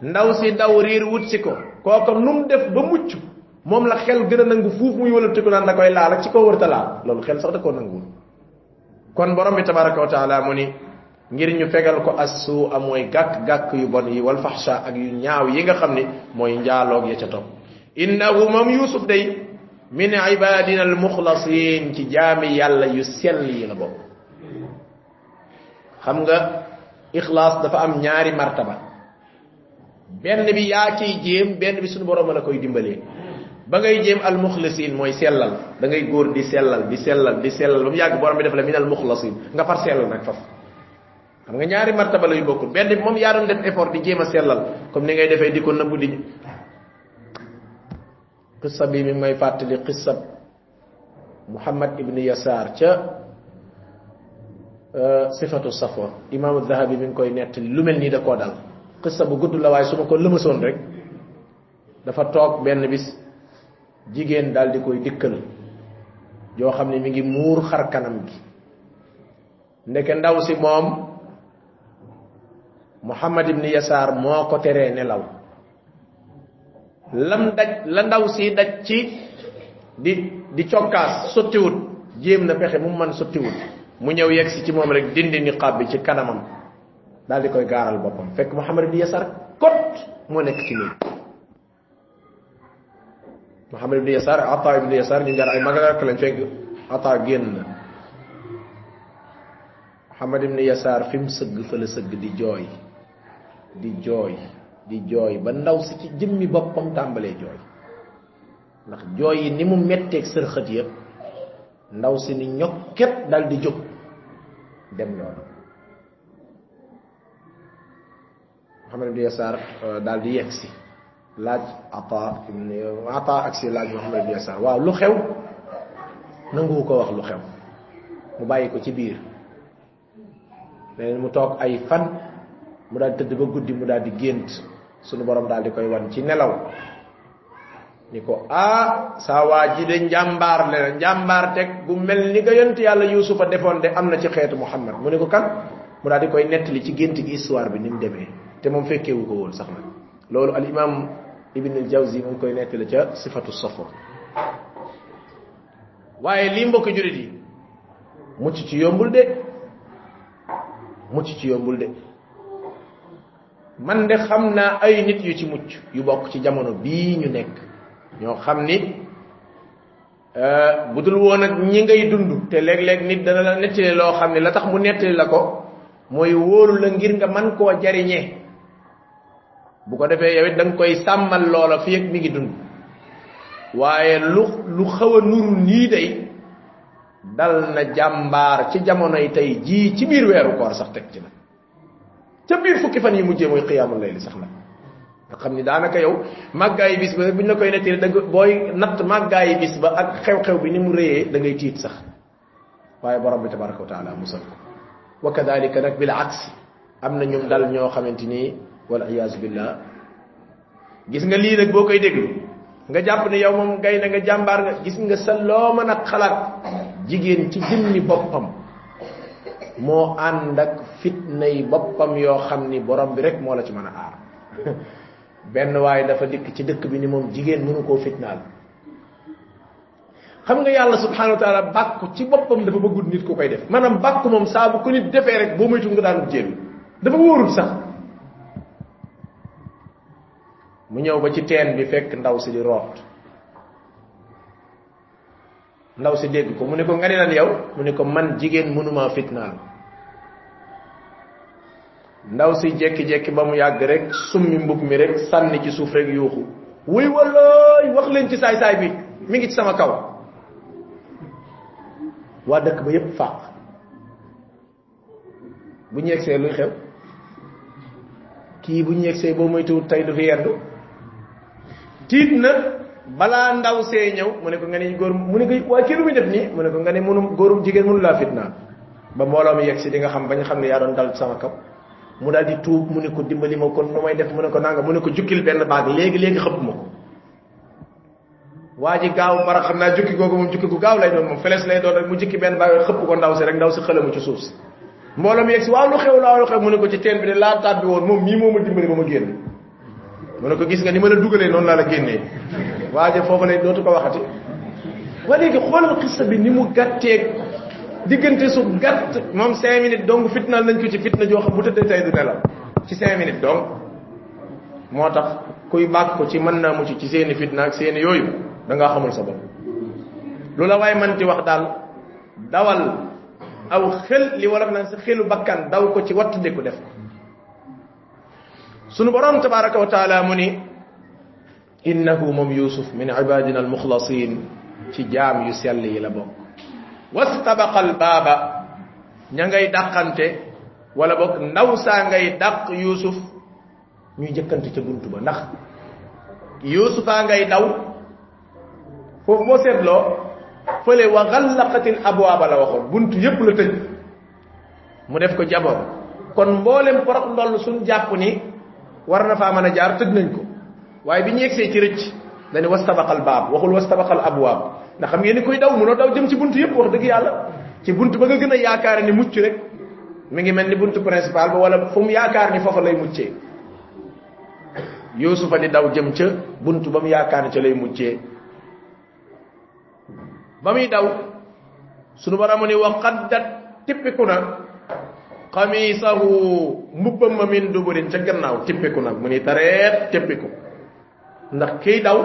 ndaw si daw riir wut si ko kooko num def ba mucc moom la xel gën a nangu fuuf muy wala ko naan da koy laal ci ko wërta laal loolu xel sax da koo nanguwul kon borom bi tabaraka wa taala mu ni ngir ñu fegal ko assu a mooy gàkk gàkk yu bon yi wal fahsha ak yu ñaaw yi nga xam ni mooy ya ca topp innahu moom yusuf day min ibadina al mukhlasin ci jaami yàlla yu sell yi la bokk xam nga ikhlas dafa am ñaari martaba benn bi yaa ciy jéem benn bi suñu borom la koy dimbalee ba ngay jéem al mukhlasin mooy sellal. Da ngay góor di sellal di sellal di sellal. Ba mu yàgg borom bi def la min al mukhlasin nga far sellal nag faf. Xam nga ñaari martaba la yu bokkul. Benn bi moom yaa doon def effort di jéem a sellal. Comme ni ngay defee di ko nëbbu di qissa bi mi may fàttali qissa muhammad ibn yasar ca sifatu safwa. Imaamu dhahabi mi ngi koy nettali lu mel nii da koo dal. Qissa bu gudd la waaye su ma ko lëmasoon rek dafa toog benn bis jigéen daal di koy dikkal. Joo xam ne mi ngi muur xar kanam gi. Ndeke ndaw si moom muhammad ibn yasar moo ko teree nelaw. Lam daj la ndaw si daj ci di di cokkaas sottiwut. Jéem na pexe mu man sottiwut. Mu ñëw yegg si ci moom rek dindi niqab bi ci kanamam. Daal di koy gaaral boppam. Fekk muhammad ibn yasar kot moo nekk ci néeg muhammad ibn yasar ata ibn yasar ñu ngar ay magarak lañ fekk ata génn muhammad ibn yasar fi mu sëgg fa la sëgg di jooy di jooy di jooy ba ndaw si ci jëmmi boppam tàmbalee jooy ndax jooy yi ni mu metteeg sërxët yëpp ndaw si ni ñokket dal di jóg dem yoon Muhammad ibn Yasar dal di yegsi laaj ata ibn ata aksi laaj Muhammad ibn Yasar waaw lu xew nanguwu ko wax lu xew mu bàyyi ko ci biir leneen mu toog ay fan mu daal tëdd ba guddi mu daal di gént sunu borom daal di koy wan ci nelaw ni ko ah saa waa ji de njàmbaar le njàmbaar teg gu mel ni nga yont yàlla yusufa defoon de am na ci xeetu muhammad. Mu ne ko kan? Mu daal di koy nettali ci gént gi histoire bi ni mu demee te moom fekkeewu ko woon sax nag loolu al imam ibn al jawzi mu ngi koy nettali ca sifatu safo waaye lii mbokk jurit yi mucc ci yombul de mucc ci yombul de man de xam naa ay nit yu ci mucc yu bokk ci jamono bii ñu nekk ñoo xam ni budul woon ak ñi ngay dund te léeg-léeg nit dana la nettali loo xam ne la tax mu nettali la ko mooy wóolu la ngir nga man koo jariñee bu ko defee yow it da nga koy sàmmal loola fi ak mi ngi dund waaye lu lu xaw a nuru nii day dal na jàmbaar ci jamonoy tey jii ci biir weeru koor sax teg ci na ca biir fukki fan yi mujjee mooy xiyaamul layli sax nag nga xam ni daanaka yow màggaayi bis ba bu ñu la koy nettali da nga booy natt màggaayi bis ba ak xew-xew bi ni mu réyee da ngay tiit sax waaye borom bi tabaraka wa taala musal ko wa kadalika nag bil aksi am na ñum dal ñoo xamante ni wal iyaazu billah. Gis nga lii nag boo koy déglu nga jàpp ne yow moom gay na nga jàmbaar nga gis nga sa loo mën a xalaat jigéen ci jëmmi boppam moo ànd ak fitnay boppam yoo xam ni borom bi rek moo la ci mën a aar. Benn waaye dafa dikk ci dëkk bi ni moom jigéen mënu koo fitnaal. Xam nga yàlla subhanahu wa taala bàkku ci boppam dafa bëggut nit ku koy def. Maanaam bàkku moom saa bu ko nit defee rek boo moytu nga daanu jéem dafa wóorul sax mu ñëw ba ci teen bi fekk ndaw si di root ndaw si dégg ko mu ne ko nga ni lan yow mu ne ko man jigéen mënuma fitnaal ndaw si jekki-jekki ba mu yàgg rek summi mbub mi rek sànni ci suuf rek yuuxu wuy walooy wax leen ci saay-saay bi. Mi ngi ci sama kaw waa dëkk ba yépp fàq bu ñu yegsee luy xew kii bu ñu yegsee boo moytuwut tey du fi yendu tiit na balaa ndaw see ñëw mu ne ko nga ni góor mu ne ko waaye kii lu muy def nii? Mu ne ko nga ni mënu góorum jigéen mënu laa fitnaa ba mbooloo mi yegsi di nga xam bañ xam ne yaa doon dal sama kaw. Mu daal di tuub mu ne ko dimbali ma kon nu may def mu ne ko nanga mu ne ko jukkil benn baag léegi léegi xëpp ma ko. Waa ji gaaw bara xam naa jukki googu moom jukki gu gaaw lay doon moom feles lay doon mu jukki benn baag xëpp ko ndaw si rek ndaw si xëlamu ci suuf si. Mbooloo mi yegsi waaw lu xew laa lu xew mu ne ko ci teen bi de laa tàbbi woon moom mii moo ma dimbali ba ma génn mu ne ko gis nga ni ma la dugalee noonu laa la génnee waaje foofu lay dootu ko waxati wa léegi xoolal xissa bi ni mu gàtteeg diggante su gàtt moom cinq minutes donc fitnaal nañ ko ci fitna joo xam bu tëddee tey du nelaw ci cinq minutes donc moo tax kuy bàkk ko ci mën naa mucc ci seeni fitna ak seeni yooyu da ngaa xamul sa bopp lu la waaye man ci wax daal dawal. Aw xel li wala naan sa xelu bakkan daw ko ci wattandiku def. ko sunu borom tabaraka wa taala mu ni innahu moom yusuf min ibadina almuxlasin ci jaam yu sell yi la bokk. Wastabaqa albaaba ña ngay dàqante wala boog ndaw saa ngay dàq yusuf ñuy jëkkante ca buntu ba. Ndax yusufa ngay daw foofu boo seetloo fële wa xallaqatil abwaaba la waxoon buntu yépp la tëj. Mu def ko jaboon kon mboolem porox ndoll suñ jàpp ni war na faa mën a jaar tëj nañ ko. Waaye bi ñu yegsee ci rëcc dañu wastabaqal baab waxul wastabaqal abwaab. Ndax xam ni koy daw mënoo daw jëm ci buntu yépp wax dëgg yàlla. Ci buntu ba nga gën a yaakaar ni mucc rek mi ngi mel ni buntu principal ba wala fu mu yaakaar ni foofa lay muccee. Yusufa di daw jëm ca buntu ba mu yaakaar ni ca lay muccee. Ba muy daw sunu baramu ni wa qaddat tippiku mbubbam ma min duburin ca gannaaw tippiku na mu ni tareet tippiku. Ndax kiy daw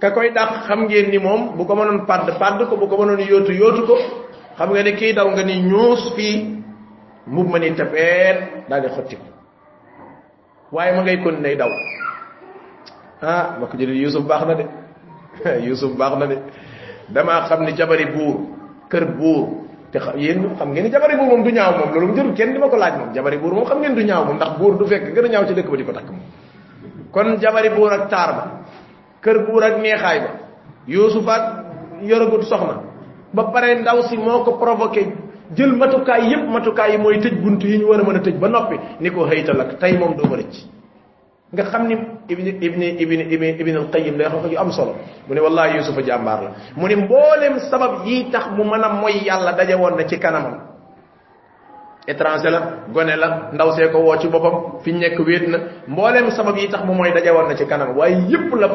ka koy dàq xam ngeen ni moom bu ko mënoon padd padd ko bu ko mënoon yóotu yóotu ko xam nga ni kiy daw nga ni ñuus fii mbub ma ni tepeet daal di xotti waaye ma ngay kon nay daw ah ma ko jëlee yusuf baax na de. Yusuf baax na de. Damaa xam ni jabari buur kër buur te yéen xam ngeen jabari buur moom du ñaaw moom. Loolu mu jërul kenn di ma ko laaj moom. Jabari buur moom xam ngeen du ñaaw moom. Ndax buur du fekk gën a ñaaw ci dëkk ba di ko takk moom. Kon jabari buur ak taar ba kër buur ak neexaay ba yusuf ak yoragut soxna ba pare ndaw si moo ko provoqué jël matukaay yépp matukaay yi mooy tëj bunt yi ñu war a mën a tëj ba noppi ni ko xëytal ak tey moom doo ma rëcc nga xam ni ibni ibni ibni ibni ibni al qayyim day wax yu am solo mu ne wallahi yusufa jàmbaar la mu ne mboolem sabab yi tax mu mën a moy yàlla daje woon na ci kanamam étranger la gone la ndaw see ko woo ci boppam fi nekk wéet na mboolem sabab yi tax mu mooy daje woon na ci kanam waaye yépp la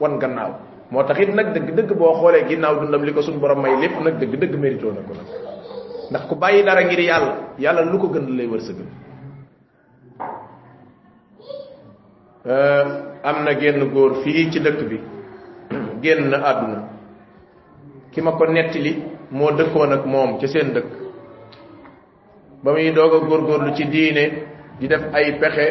wan gannaaw moo tax it nag dëgg dëgg boo xoolee ginnaaw dundam li ko suñ borom may lépp nag dëgg dëgg mérito na ko nag ndax ku bàyyi dara ngir yàlla yàlla lu ko gën lay wër am na génn góor fii ci dëkk bi génn àdduna. Ki ma ko nettali moo dëkkoon ak moom ci seen dëkk. Ba muy doog a góorgóorlu ci diine di def ay pexe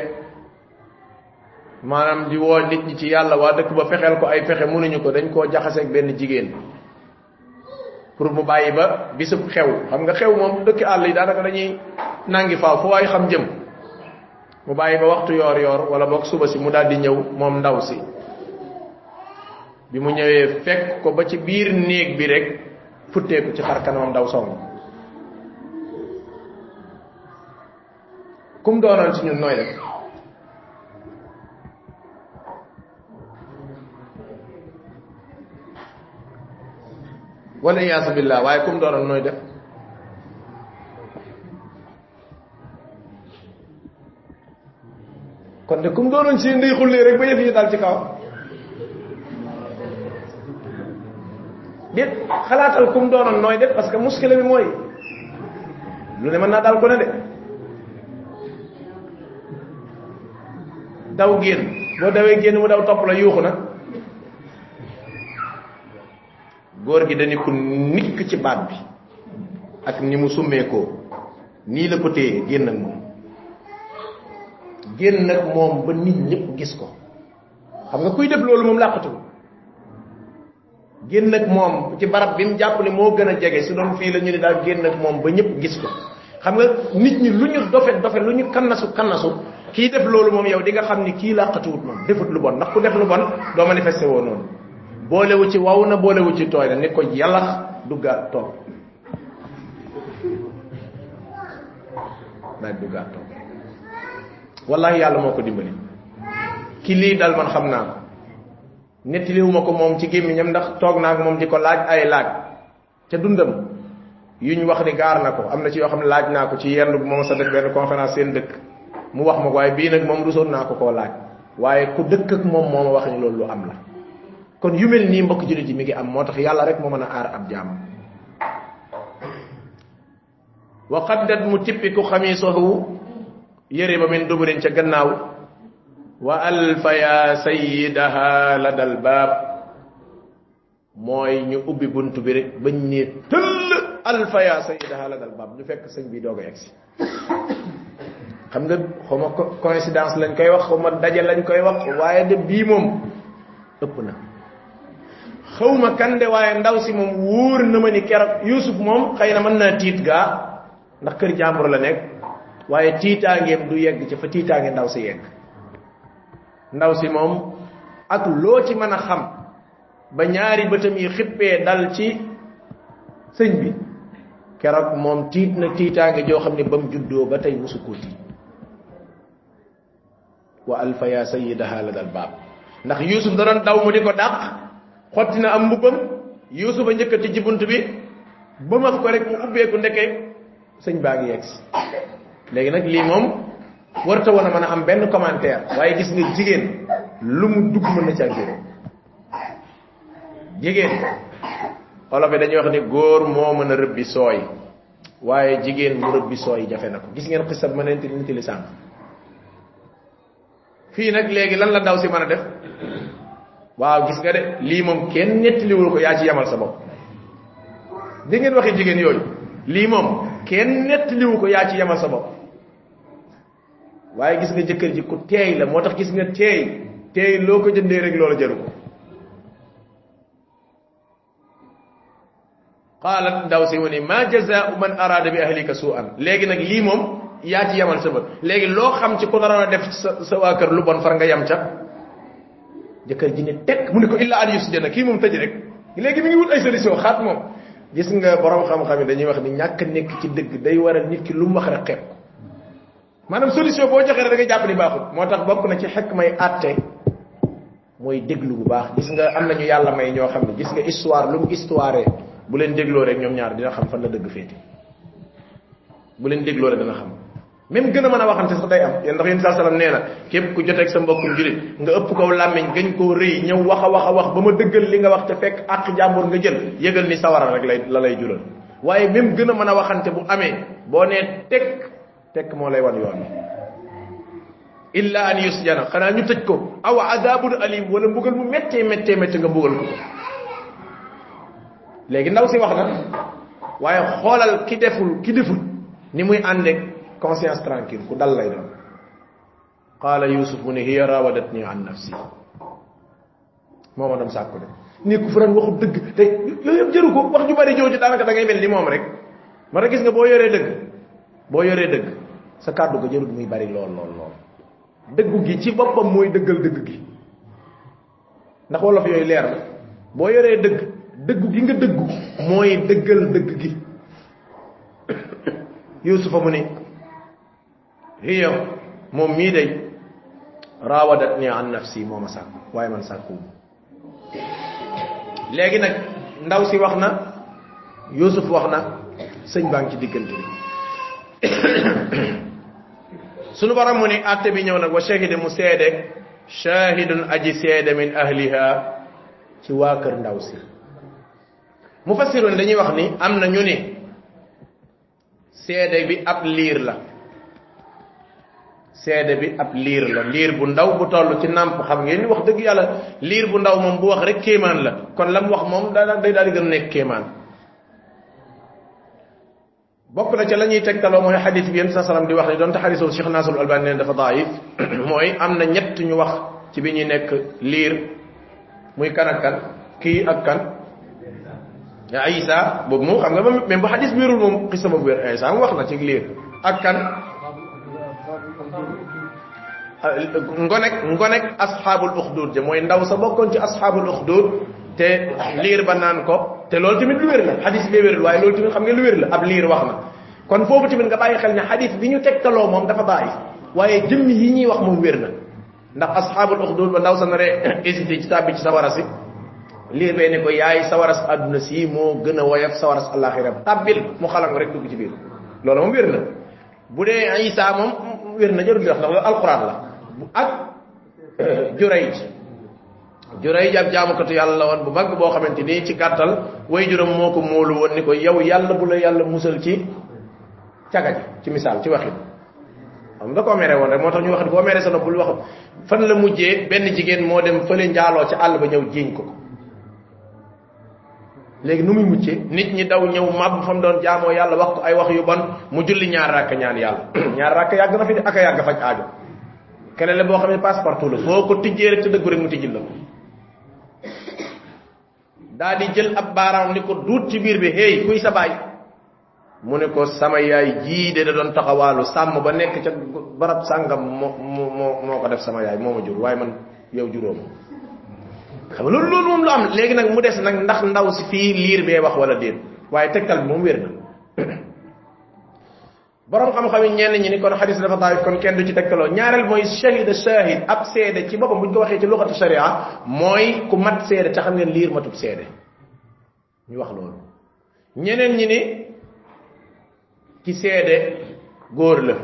maanaam di woo nit ñi ci yàlla waa dëkk ba fexeel ko ay pexe mënuñu ko dañ koo jaxaseeg benn jigéen. Pour mu bàyyi ba bisub xew. Xam nga xew moom dëkk àll yi daanaka dañuy nangi faaw fu waay xam jëm. Mu bàyyi ba waxtu yoor yoor wala boog suba si mu daal di ñëw moom ndaw si. Bi mu ñëwee fekk ko ba ci biir néeg bi rek futteeku ci xar kanamam ndaw song. Kum doonoon ci ñun nooy def wala iyaasu billah waaye kum doonoon nooy def kon de kum doonoon ci ndey xullee rek ba yëf yi dal ci kaw déet xalaatal kum doonoon nooy def parce que muskile bi mooy lu ne mën naa dal ko ne de daw génn boo dawee génn mu daw topp la yuuxu nag góor gi dañu ko nikk ci baat bi ak ni mu summeekoo nii la ko téye génn ak moom génn ak moom ba nit ñëpp gis ko. Xam nga kuy def loolu moom làqatu. Génn ak moom ci barab bi mu jàpp ne moo gën a jege su doon fii la ñu ne daal génn ak moom ba ñëpp gis ko. Xam nga nit ñi lu ñu dofe dofe lu ñu kannasu kannasu kii def loolu moom yow di nga xam ni kii làqatuwut moom defut lu bon. Ndax ku def lu bon doo manifesté woo noonu. Boolewu ci waw na boolewu ci tooy na ni ko yàllax duggaat toog. Daal duggaat toog wallahi yàlla moo ko dimbali ki lii dal man xam naa ko moom ci gémmiñam ndax toog naa ko moom di ko laaj ay laaj. Ca dundam. Yuñ wax ni gaar na ko. Am na ci yoo xam ne laaj naa ko ci yenn bu moom sa def benn conférence seen dëkk. Mu wax ma ko waaye bii nag moom rusoon naa ko laaj. Waaye ku dëkk ak moom moo ma wax ni loolu lu am la. Kon yu mel nii mbokk julit yi mi ngi am moo tax yàlla rek moo mën a aar ab jaam. Wa qaddat mu tippiku xamiisahu yére ba min duburin ca gannaaw wa alfa ya sayyidaha ladal baab mooy ñu ubbi buntu bi rek bañ ne tëll alfa ya sayyidaha ladal baab ñu fekk sëñ bi doog a egsi xam nga xawma coïncidence lañ koy wax xawma daje lañ koy wax waaye de bii moom ëpp na. Xawma kan de waaye ndaw si moom wóor na ma ni keroog yusuf moom xëy na mën naa tiit gaa ndax kër jàmbur la nekk waaye tiitaangeem du yegg ci fa tiitaange ndaw si yegg ndaw si moom ak loo ci mën a xam ba ñaari bëtam yi xippee dal ci sëñ bi. Keroog moom tiit na tiitaange joo xam ne ba mu juddoo ba tey musu koo tiit wa alfa ya sayyidaha la dal baab ndax yusuf da doon daw mu di ko dàq xotti na am mbubbam yusuf a njëkkati ci bunt bi ba ma ko rek mu ubbeeku ndeke sëñ baa ngi yegsi léegi nag lii moom warta woon a mën a am benn commentaire waaye gis nga jigéen lu mu dugg mën na caa génn jigéen olof dañuy wax ni góor moo mën a rëbbi sooy waaye jigéen mu rëbbi sooy jafe na ko gis ngeen xisab ma nenti nenti li sànq fii nag léegi lan la ndaw si mën a def waaw gis nga de lii moom kenn nettaliwul ko yaa ci yamal sa bopp di ngeen waxi jigéen yooyu lii moom kenn nettaliwu ko yaa ci yamal sa bopp waaye gis nga jëkkër ji ku teey la moo tax gis nga teey. Teey loo ko jëndee rek loola jaru ko. Qaalat ndaw si mu ni ma jazaau man arada bi ahlika su'an. Léegi nag lii moom yaa ci yamal sa bët. Léegi loo xam ci ku naroon a def sa sa waa kër lu bon far nga yam ca. Jëkkër ji ne tekk mu ne ko illa an yusjana kii moom tëj rek. Léegi mi ngi wut ay solution xaat moom. Gis nga borom xam-xam yi dañuy wax ni ñàkk nekk ci dëgg day waral nit ki lu mu wax rek xeeb ko maanaam solution boo joxee rek da nga jàpp ni baaxul. Moo tax bokk na ci xekk may àtte mooy déglu bu baax. Gis nga am nañu yàlla may ñoo xam ne gis nga histoire lu histoire bu leen dégloo rek ñoom ñaar dina xam fan la dëgg féete. Bu leen dégloo rek dana xam. Même gën a mën a waxante sax day am. Yéen ndax yéen saa salaam nee na képp ku joteeg sa mbokkum julit nga ëpp kaw làmmiñ gañ koo rëy ñëw wax a wax a wax ba ma dëggal li nga wax te fekk àq jàmbur nga jël yëgal ni sawara rek lay la lay jural. Waaye même gën a mën a waxante bu amee boo nee tekk tekk moo lay wan yoon illa an yusjana xanaa ñu tëj ko aw adabun alim wala mbugal mu méttee méttee méttee nga mbugal ko léegi ndaw si wax na waaye xoolal ki deful ki deful ni muy àndeeg conscience tranquille ku dal lay doon qala yusuf ne hiya rawadatni an nafsi moo ma dem sàkku de ni ku furan waxu dëgg te yooyu yëpp jëru ko wax ju bari jooju daanaka da ngay mel ni moom rek ma gis nga boo yoree dëgg boo yoree dëgg sa kàddu ko jërut muy bari lool lool lool dëggu gi ci boppam mooy dëggal dëgg gi. Ndax wolof yooyu leer. Na boo yoree dëgg dëggu gi nga dëggu mooy dëggal dëgg gi. Yusufa mu ni hiya moom mii day raawadat ni an nafsi moo ma sàkk waaye man sàkku léegi nag ndaw si wax na yusuf wax na sëñ baa ngi ci diggante. bi sunu borom mu ni atte bi ñëw nag wa shahida mu seede shahidun aji seede min ahliha ci waa kër ndaw si mufassirun dañuy wax ni am na ñu ni seede bi ab liir la seede bi ab liir la liir bu ndaw bu toll ci nàmp xam ngeen ni wax dëgg yàlla liir bu ndaw moom bu wax rek kéemaan la. Kon lam wax moom daa day daal di gën a nekk kéemaan bokk na ca la ñuy tegtaloo mooy xadis bi yéen sa salam di wax ni doonte xadisul cheikh nasrul albani neen dafa daif mooy am na ñett ñu wax ci bi ñuy nekk liir muy kan ak kan kii ak kan ya isa boobu moom xam nga même bu xadis bi wérul moom xisa boobu wér isa mu wax na ci liir ak kan ngonek ngonek ashabul ukhdud. Je moy ndaw sa bokkon ci ashabul ukhdud te lire ba nan ko te lol timit lu wér la hadith bi wér way lol timit xam nga lu wér la ab lire waxna kon fofu timit nga baye xel ni hadith bi ñu tektalo mom dafa daif waye jëm yi ñi wax mom wér na. Ndax ashabul ukhdud ba ndaw sa nare hésité ci tabbi ci sawara si lire be ne ko yaay sawara sa aduna si mo gëna woyef sawara sa alakhirah tabbil mu xalam rek dugg ci biir. Lolu mom wér na. Bu dee isa mom wér na jarul di wax ndax loolu alquran la. Ak jurayj jurayj ab jaamukatu yàlla la woon bu mag boo xamante ni ci gàttal way juram moo ko móolu woon ni ko yow yàlla bu la yàlla musal ci caga ji ci misaal ci waxin. Xam da koo mere woon rek moo tax ñu wax ni boo mere sa nopp bul wax fan la mujjee benn jigéen moo dem fële njaaloo ci àll ba ñëw jiiñ ko ko. Léegi nu muy muccee nit ñi daw ñëw màbb fa mu doon jaamoo yàlla wax ko ay wax yu bon mu julli ñaar rakk ñaan yàlla. Ñaar rakk yàgg na fi ak a yàgg faj aajo. Keneen la boo xam ne passeport la foo ko tijjee rek te dëggu rek mu tijjil la ko daa di jël ab baaraam ni ko duut ci biir bi hey kuy sa baay? Mu ne ko sama yaay jii de da doon taxawaalu sàmm ba nekk ca barab sàngam moo moo moo ko def sama yaay moo ma jur waaye man yow juróom. Xam loolu loolu moom lu am léegi nag mu des nag ndax ndaw si fii liir bee wax wala déet waaye tegtal bi moom wér na borom xam-xam yi ñenn ñi ni kon xadis dafa daif kon kenn du ci tegtaloo. Ñaareel mooy shahida shahid ab seede ci boppam buñ ko waxee ci luxatu sharia mooy ku mat seede ca xam ngeen liir matub seede. Ñu wax loolu. Ñeneen ñi ni ki seede góor la.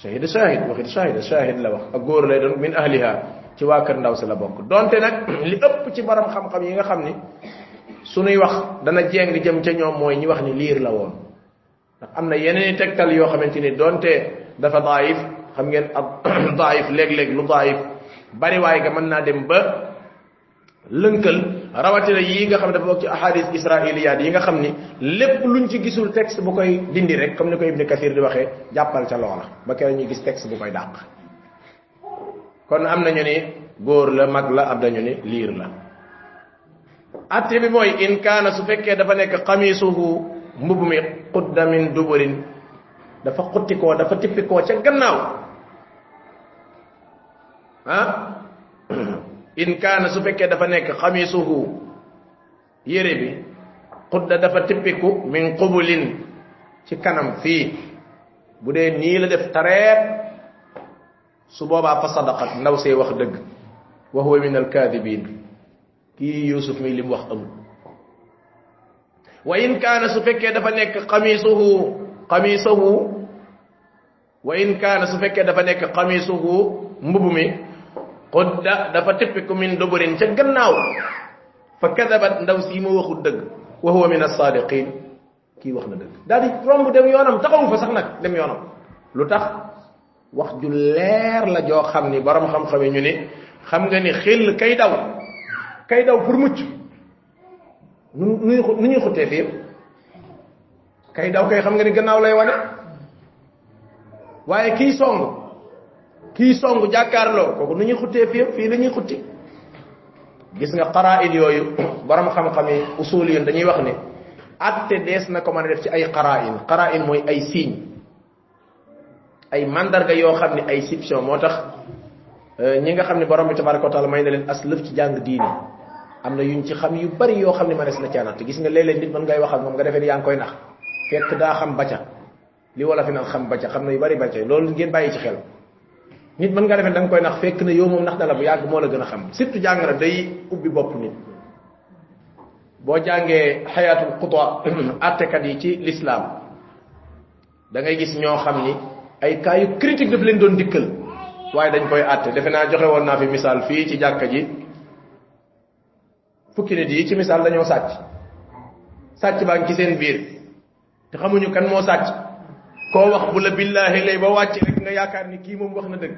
Shahida shahid waxit shahida shahid la wax ak góor lay doon min ahliha ci waa kër ndaw si la bokk. Donte nag li ëpp ci borom xam-xam yi nga xam ni sunuy wax dana jeng jëm ca ñoom mooy ñi wax ni liir la woon am na yeneen tegtal yoo xamante ni donte dafa daif xam ngeen ab daif léeg-léeg lu daif. Bari waay ga mën naa dem ba lënkal rawatina yi nga xam ne dafa bokk ci ahadis israiliyaat yi nga xam ni lépp luñ ci gisul texte bu koy dindi rek comme ni ko ibni kathir di waxee jàppal ca loola. Ba kere ñuy gis texte bu koy dàq. Kon am nañu ni góor la mag la am nañu ni liir la. Atte bi mooy in kaana su fekkee dafa nekk xamisuhu mbub mi qudda min duburin dafa xuttikoo dafa tippikoo ca gannaaw ah in kaana su fekkee dafa nekk xamisuhu yére bi qudda dafa tippiku min qubulin ci kanam fii bu dee nii la def tareet su boobaa fa sadaqat ndaw see wax dëgg wa huwa min alkaadibin kii yusuf mi lim wax amul wa in kaana su fekkee dafa nekk xamisuhu xamisuhu wa in kaana su fekkee dafa nekk xamisuhu mbubu mi qudda dafa tippiku min duburin ca gannaaw fa kadabat ndaw si ma waxul dëgg. Wa huwa min alsaadiqin kii wax na dëgg. Daal di romb dem yoonam taxawu fa sax nag dem yoonam. Lu tax? Wax ju leer la joo xam ni borom xam-xam ñu ni xam nga ni xel kay daw. Kay daw pour mucc nu ñuy xuttee fii kay daw kay xam nga ni gannaaw lay wane waaye kii song kii song jàkkaarloo kooku nu ñuy xuttee fii fii la ñuy xutti gis nga qara'in yooyu borom xam-xam yi usul yi dañuy wax ni. Atte dees na ko mën a def ci ay qara'in. Qara'in mooy ay signe. Ay mandarga yoo xam ne ay siption moo tax ñi nga xam ne borom bi tabaraka wa taala may na leen as ci jàng diine am na yuñ ci xam yu bari yoo xam ne manes na caa natt gis nga léeg-léeg nit mën ngay wax ak moom nga defee ni yaa ngi koy nax. Fekk daa xam bacca li wala fi naan xam bacca xam na yu bari bacca loolu ngeen bàyyi ci xel. Nit mën nga defee da nga koy nax fekk na yow moom nax na la bu yàgg moo la gën a xam. Surtout jàngara day ubbi bopp nit. Boo jàngee xayaatul xutwa attekat yi ci l'islam da ngay gis ñoo xam ni ay cas yu critique daf leen doon dikkal. Waaye dañ koy àtte. Defe naa joxe woon naa fi misaal fii ci jàkka ji fukki nit yi ci misaal dañoo sàcc. Sàcc baa ngi ci seen biir. Te xamuñu kan moo sàcc. Koo wax bu la billaahi lay ba wàcc rek nga yaakaar ni kii moom wax na dëgg.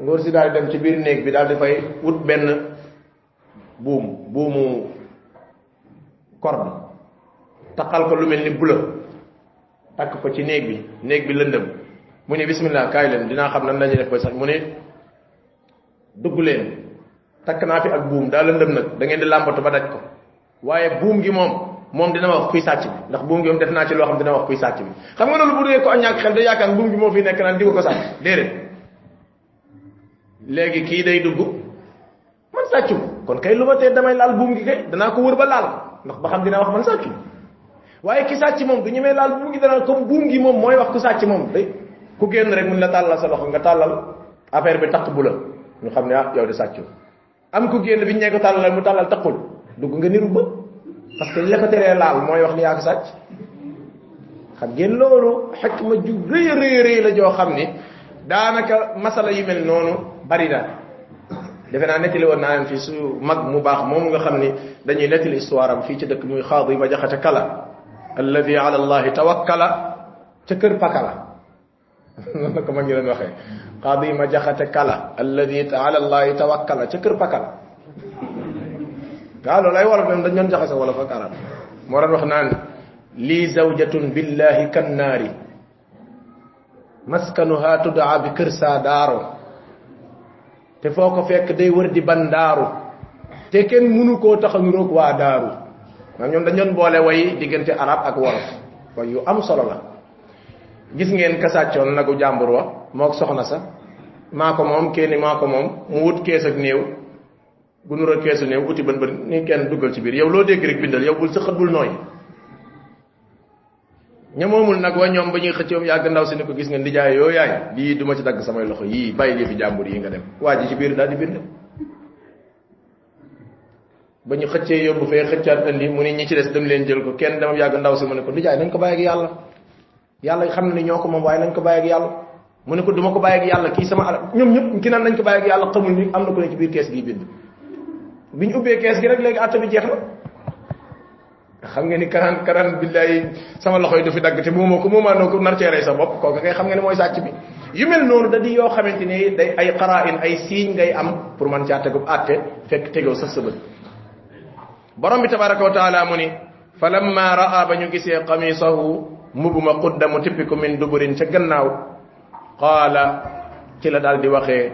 Ngóor si daal dem ci biir néeg bi daal di fay wut benn buum buumu corde. Taqal ko lu mel ni bula takk ko ci néeg bi. Néeg bi lëndëm. Mu ne bismillah kaay leen dinaa xam nan lañuy def ko sax. Mu ne dugg leen takk naa fi ak buum daa lëndëm nag da ngeen di làmbatu ba daj ko waaye buum gi moom moom dina wax kuy sàcc bi ndax buum gi moom def naa ci loo xam dina wax kuy sàcc bi xam nga loolu bu ko ñàkk xel da yaakaar buum gi moo fi nekk naan di ko sàcc déedéet léegi kii day dugg man sàccu kon kay lu ma tee damay laal buum gi kay danaa ko wër ba laal ndax ba xam dina wax man sàccu waaye ki sàcc moom du ñemee laal buum gi dana comme buum gi moom mooy wax ku sàcc moom day ku génn rek mun la tàllal sa loxo nga tàllal affaire bi taq bu la ñu xam ne ah yow de sàccu am ku génn biñ ñee ko tàllal mu tàllal taqul. Dugg nga niru ba parce que li la ko teree laal mooy wax ni yaa ko sàcc. Xam ngeen loolu xikma ju rëy rëy rëy la joo xam ni daanaka masala yu mel noonu bari na. Defe naa nettali woon naa leen fii su mag mu baax moom nga xam ni dañuy nettali histoire am fii ci dëkk muy xaadi ma jaxate kala. Alladi ala allahi tawakkala. Ca kër pakala noonu la ko ma ngi leen waxee xaadi ma jaxate kala. Alladi ala allahi tawakkala ca kër pakala waaw loolu ay wolof dañ doon jaxase wolof ak arab moo doon wax naan lii zawjatun billahi kannaari maskanuha tudaa bi kër saa daaro te foo ko fekk day wër di bandaaru te kenn munu koo tax a nuroog waa daaru maam ñoom dañ doon boole way diggante arab ak wolof way yu am solo la gis ngeen ka sàccoon nagu jàmbur wa? Moog soxna sa. Maa ko moom kenn maa ko moom. Mu wut kees ak néew. Bu nuroo keesu néew uti bën bën ni kenn duggal ci biir. Yow loo dégg rek bindal yow bul sa xët bul nooy. Ña moomul nag wa ñoom ba ñuy xëccoom yàgg ndaw si ni ko gis nga ndijaay yoo yaay lii duma ci dagg samay loxo yii bàyyi li fi jàmbur yi nga dem. Waa ji ci biir daal di bind. Ba ñu xëccee yóbbu fee xëccaat andi mu ni ñi ci des dem leen jël ko. Kenn dama yàgg ndaw si mu ne ko ndijaay nañ ko bàyyi ak yàlla yàlla xam ni ñoo ko moom waaye nañ ko bàyyi ak yàlla. Mu ne ko duma ko bàyyi ak yàlla kii sama alal ñoom ñëpp ki naan nañ ko bàyyi ak yàlla xamul ni am na ko ne ci biir kees gi bind. Bi ñu ubbee kees gi rek léegi atta bi jeex na. Xam nga ni karan karan billahi sama loxo yi du fi dagg te moomoo ko moomaanoo ko nar ceeree sa bopp kooku kay xam nga ne mooy sàcc bi. Yu mel noonu da di yoo xamante ni day ay xarain ay siiñ ngay am pour man caa tegub àtte fekk tegoo sa bët borom bi tabaraka wa taala mu ni fa lamma raa ba ñu gisee qamisahu mubuma qudda mu tippi ko min duburin ca gannaaw qaala ci la daal di waxee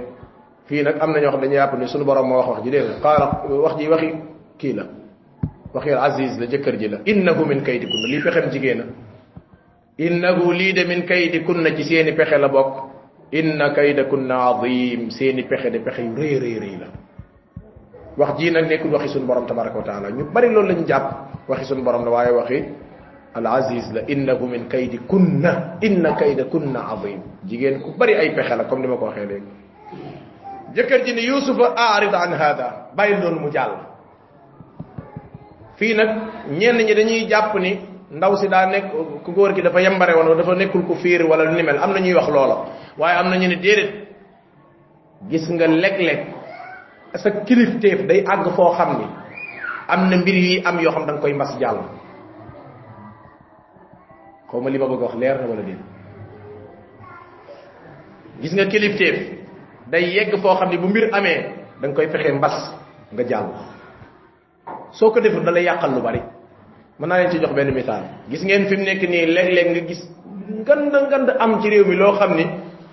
fii nag am na ñoo xam dañu yàpp ni sunu borom moo wax wax ji dégg qaala wax ji waxi kii la waxi aziz la jëkkër ji la innahu min kaydi kunna lii pexem jigéena innahu lii de min kaydi kunna ci seeni pexe la bokk inna kayda kunna azim seeni pexe de pexe yu rëy rëy rëy la wax jii nag nekkul waxi sunu borom tabaraka wa taala ñu bari loolu lañu jàpp waxi sunu borom la waaye waxi kunna inna kayda kunna azim. Jigéen ku bari ay pexe la comme ni ma ko waxee léegi. Jëkkër ji ni yusufa aarid an hada bàyyil doon mu jàll. Fii nag ñenn ñi dañuy jàpp ni ndaw si daa nekk ku góor ki dafa yembare woon dafa nekkul ku fiir wala lu ni mel. Am na ñuy wax loola. Waaye am na ñu ne déedéet. Gis nga léeg-léeg sa kilifteef day àgg foo xam ni am na mbir yi am yoo xam da nga koy mbas jàll xaw ma li ma bëgg wax leer na wala déet gis nga kilifteef day yegg foo xam ni bu mbir amee da nga koy fexe mbas nga jàll soo ko deful da lay yàqal lu bari mën naa leen ci jox benn misaal gis ngeen fi mu nekk nii léeg-léeg nga gis ngand ngand am ci réew mi loo xam ni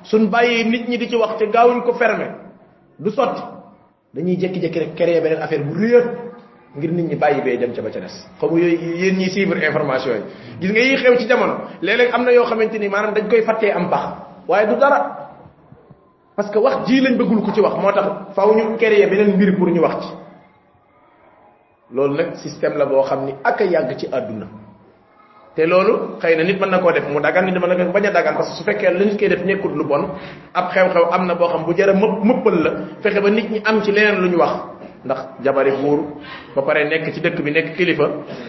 suñ bàyyee nit ñi di ci wax te gaawuñ ko fermer du sotti dañuy jékki-jékki rek créer beneen affaire bu réer ngir nit ñi bàyyi bee dem ca ba ca des xam yooyu yéen ñi suivre information yi gis nga yi xew ci jamono léeg-léeg am na yoo xamante ni maanaam dañ koy fàttee am pax waaye du dara. Parce que wax ji lañ bëggul ku ci wax moo tax faw ñu créer beneen mbir pour ñu wax ci loolu nag système la boo xam ni ak a yàgg ci àdduna te loolu xëy na nit mën na koo def. Mu dagan nit mën na ko bañ a dagan. Parce que su fekkee la nit koy def nekkul lu bon. Ab xew-xew am na boo xam bu jara mëpp mëppal la. Fexe ba nit ñi am ci leneen lu ñu wax ndax jabari buur ba pare nekk ci dëkk bi nekk kilifa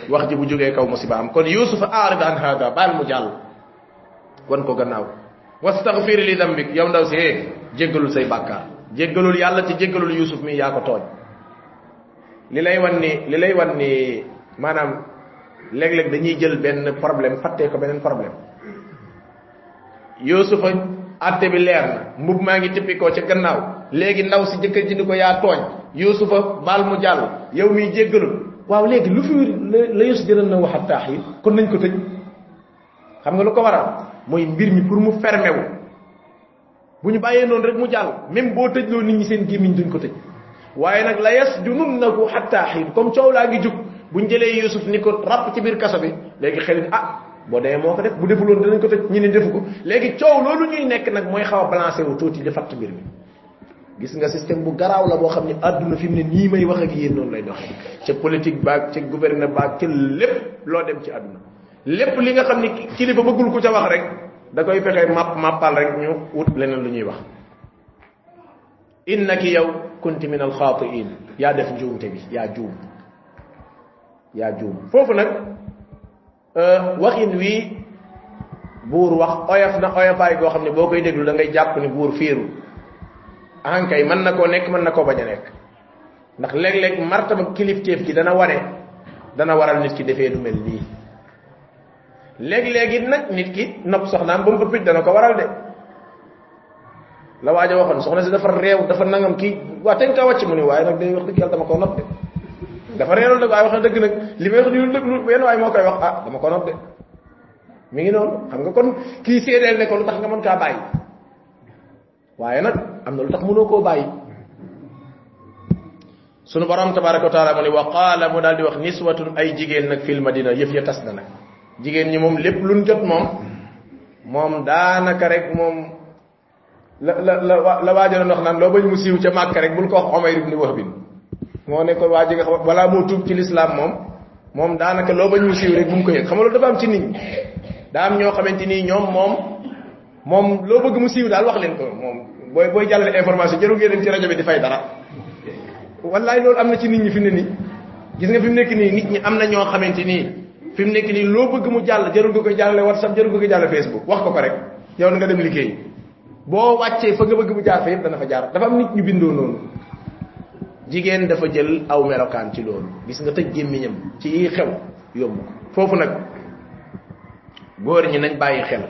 wax ji bu jógee kaw musiba am. Kon yusufa aarid an hada baal mu jàll. Wan ko gannaaw. Wastaghfir li dambik. Yow ndaw si hee jéggalul say bàkkaar. Jéggalul yàlla te jéggalul yusuf mi yaa ko tooñ. Li lay wan ni li lay wan ni maanaam léeg-léeg dañuy jël benn problème fàttee ko beneen problème. Yusufa atte bi leer na. Mbub maa ngi tippikoo ca gannaaw. Léegi ndaw si jëkkër ji ni ko yaa tooñ yusufa baal mu jàll yow miy jéggalul waaw léegi lu fi la yus jëral na waxat taax yi kon nañ ko tëj. Xam nga lu ko waral? Mooy mbir mi pour mu fermé wu. Bu ñu bàyyee noonu rek mu jàll. Même boo tëjloo nit ñi seen gémmiñ duñ ko tëj. Waaye nag la yas junun na ko xatta xiin comme coow laa ngi jug. Buñ jëlee yusuf ni ko rap ci biir kaso bi léegi xel ah boo demee moo ko def bu defuloon dinañ ko tëj ñi ne defu ko. Léegi coow loolu ñuy nekk nag mooy xaw a balancé wu tuuti di fatt mbir mi gis nga système bu garaaw la boo xam ne àdduna fi mu ne nii may wax ak yéen noonu lay doxee. Ca politique baag ca gouverneur baag ca lépp loo dem ci àdduna. Lépp li nga xam ni kilifa bëggul ku ca wax rek da koy fexe map mappal rek ñu wut leneen lu ñuy wax. Innaki yow kunti min alxaatiin yaa def njuumte bi yaa juum. Yaa juum. Foofu nag waxin wi buur wax oyof na oyofaay goo xam ne boo koy déglu da ngay jàpp ni buur fiiru ankay mën na koo nekk mën na koo bañ a nekk. Ndax léeg-léeg martaba kilifteef gi dana wane dana waral nit ki defee lu mel nii. Léeg-léeg it nag nit ki nopp soxnaam ba mu ëppit dana ko waral de. La waaja waxoon soxna si dafa réew dafa nangam kii waa teñ ka wàcc mu ni waaye nag day wax dëgg yàlla dama koo nopp de. Dafa réeroon nag waaye wax dëgg nag li may wax ni dëgg lu benn waaye moo koy wax ah dama ko nopp de. Mi ngi noonu xam nga kon kii séedeel ne ko lu tax nga mën kaa bàyyi waaye nag am na lu tax mënoo koo bàyyi sunu borom tabaraka wa taala mu ni wa qaala mu daal di wax niswatun ay jigéen nag fil madina. Yëf ya tas na nag. Jigéen ñi moom lépp luñ jot moom moom daanaka rek moom la la la la waajaloon wax naan loo bañ mu siiw ca màkk rek bul ko wax Umayr ibn Wahb moo ne ko waa ji nga xam balaa moo tuub ci lislaam moom moom daanaka loo bañ mu siiw rek bu mu ko yëg. Xam dafa am ci nit ñi. Daa am ñoo xamante nii ñoom moom moom loo bëgg mu siiw daal wax leen ko. Moom booy booy jàllale information jëru ngeen ci rajo bi di fay dara. Wallaay loolu am na ci nit ñi fi ne nii. Gis nga fi mu nekk nii nit ñi am na ñoo xamante nii fi mu nekk nii loo bëgg mu jàll jarul nga koy jàllale whatsapp jarul nga koy jàllale facebook. Wax ko ko rek. Yow nga dem liggéey boo wàccee fa nga bëgg mu jaar fa yëpp dana fa jaar. Dafa am nit ñu bindoo noonu. Jigéen dafa jël aw melokaan ci loolu. Gis nga tëj gémmiñam ci xew ko. Foofu nag góor ñi nañ bàyyi xel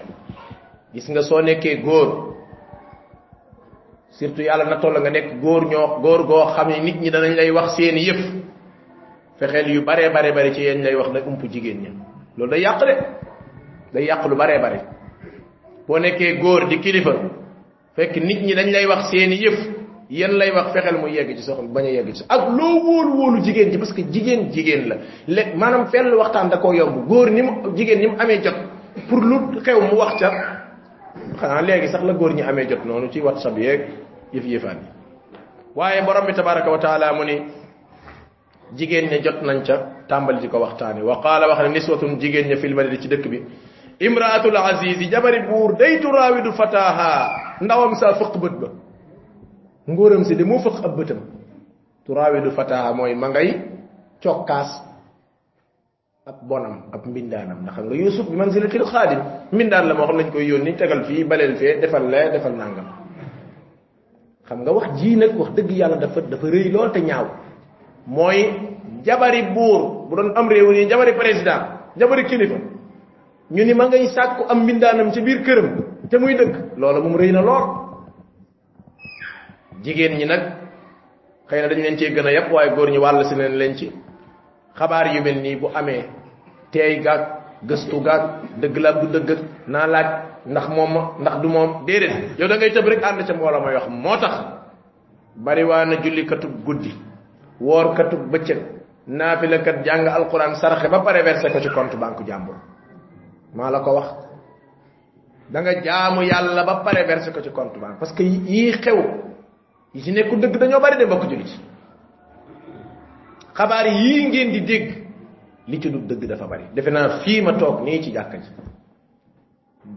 gis nga soo nekkee góor surtout yàlla na toll nga nekk góor ñoo góor goo xam ne nit ñi danañ lay wax seeni yëf. Fexeel yu baree bare bare ci yéen lay wax nag ump jigéen ña. Loolu day yàq de. Day yàq lu baree bare. Boo nekkee góor di kilifa fekk nit ñi dañ lay wax seeni yëf yéen lay wax fexeel mu yegg ci soxla bañ a yegg ci ak loo wóolu wóolu jigéen ji parce que jigéen jigéen la. Léegi maanaam fenn waxtaan da koo yomb. Góor ni mu jigéen ni mu amee jot pour lu xew mu wax ca xanaa léegi sax la góor ñi amee jot noonu ci whatsapp yeeg yëf yëfaan yi waaye borom bi tabaraka wa taala mu ni jigéen ña jot nañ ca tàmbali di ko waxtaane wa qaala wax ne niswatun jigéen ña fil madina ci dëkk bi imraatul azizi jabari buur day turaawidu fataha. Ndawam sa fëq bët ba. Ngóoram si de moo fëq ab bëtam turaawidu fataha mooy ma ngay cokkaas ab bonam ab mbindaanam. Ndax nga yusuf bi manzilatil xaadim mbindaan la moo xam nañ koy yónni tegal fii baleel fee defal lee defal nangam. Xam nga wax jii nag wax dëgg yàlla dafa dafa rëy lool te ñaaw. Mooy jabari buur bu doon am réew nii jabari président jabari kilifa ñu ni ma ngay sàkku am mbindaanam ci biir këram te muy dëgg. Loolu moom rëy na lool. Jigéen ñi nag xëy na dañ leen cee gën a yàpp waaye góor ñi leen ci. Xabaar yu mel nii bu amee teey gaag gëstu gaag dëgg la du dëgg naa laaj ndax moom ndax du moom déedéet yow da ngay tëb rek ànd ca mbooloo may wax moo tax bari waa na julli katub guddi woor katub bëccëg naafila kat jàng alquran saraxe ba pare versé ko ci compte banque jàmbur maa la ko wax da nga jaamu yàlla ba pare versé ko ci compte banque parce que yii xew yi ci nekku dëgg dañoo bari de mbokk jullit xabaar yii ngeen di dégg li ci du dëgg dafa bari. Defe naa fii ma toog nii ci jàkka ji.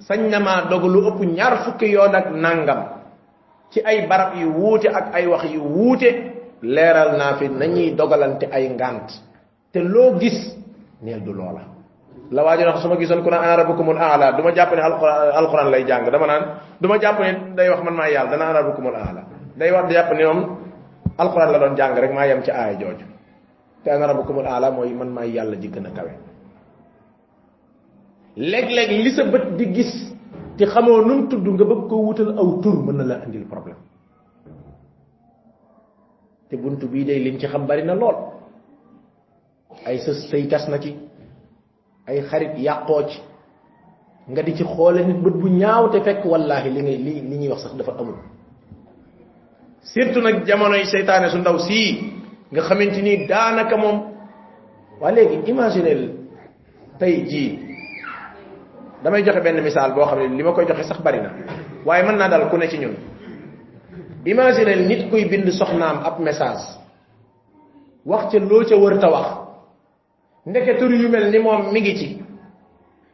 Sañ na maa dog lu ëpp ñaar fukki yoon ak nangam ci ay barab yu wuute ak ay wax yu wuute leeral naa fi nañuy dogalante ay ngant. Te loo gis neel du loola. La waajo wax su ma gisoon ku naan ana rabbukumul aala du ma jàpp ne alquran alquran lay jàng. Dama naan du ma jàpp ne day wax man maa yàlla. Dana ana rabbukumul aala day wax jàpp ne moom alquran la doon jàng rek maa yem ci aaya jooju te ana rabbukumul aala mooy man maa yàlla ji gën a kawe léeg-léeg li sa bët di gis te xamoo nu mu tudd nga bëgg ko wutal aw tur mën na la andil problème te buntu bii day liñ ci xam bari na lool ay sa sëy tas na ci ay xarit yàqoo ci nga di ci xoole nit bët bu ñaaw te fekk wallahi li ngay li li ñuy wax sax dafa amul surtout nag jamonoy seytaane su ndaw sii nga xamante ni daanaka moom waa léegi imaginel tey jii damay joxe benn misaal boo xam ne li ma koy joxe sax bari na waaye mën naa dal ku ne ci ñun imaginel nit kuy bind soxnaam ab message wax ca loo ca wër ta wax ndeke tur yu mel ni moom mi ngi ci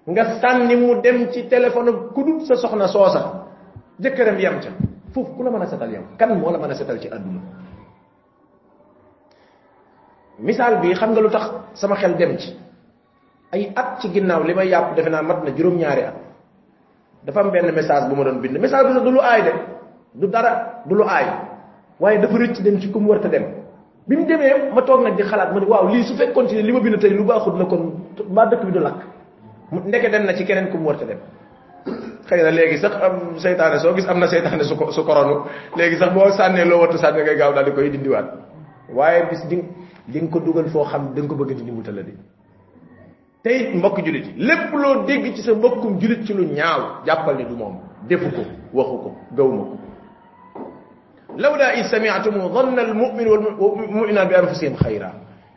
nga sànni mu dem ci téléphone ku dul sa soxna soosa jëkkëram yam ca foofu ku la mën setal yow kan moo la mën setal ci àdduna misaal bi xam nga lu tax sama xel dem ci? Ay at ci ginnaaw li may yàpp defe naa mat na juróom-ñaari at. Dafa am benn message bu ma doon bind. Message bi sax du lu aay de. Du dara du lu aay. Waaye dafa rëcc dem ci ku mu warta dem. Bi mu demee ma toog nag di xalaat ma ne waaw lii su fekkoon ci li ma bind tey lu baaxut na kon mbaa dëkk bi du lakk. Ndeke dem na ci keneen ku mu warta dem. Xëy na léegi sax am seytaane soo gis am na seytaane su su koronu. Léegi sax boo sànnee loo warta sànni ngay gaaw daal di koy dindiwaat. Waaye bis di di nga ko dugal foo xam da nga ko bëgg dindi mu tala di te it mbokk julit lépp loo dégg ci sa mbokkum julit ci lu ñaaw jàppal ni du moom defu ko waxu ko gawma ko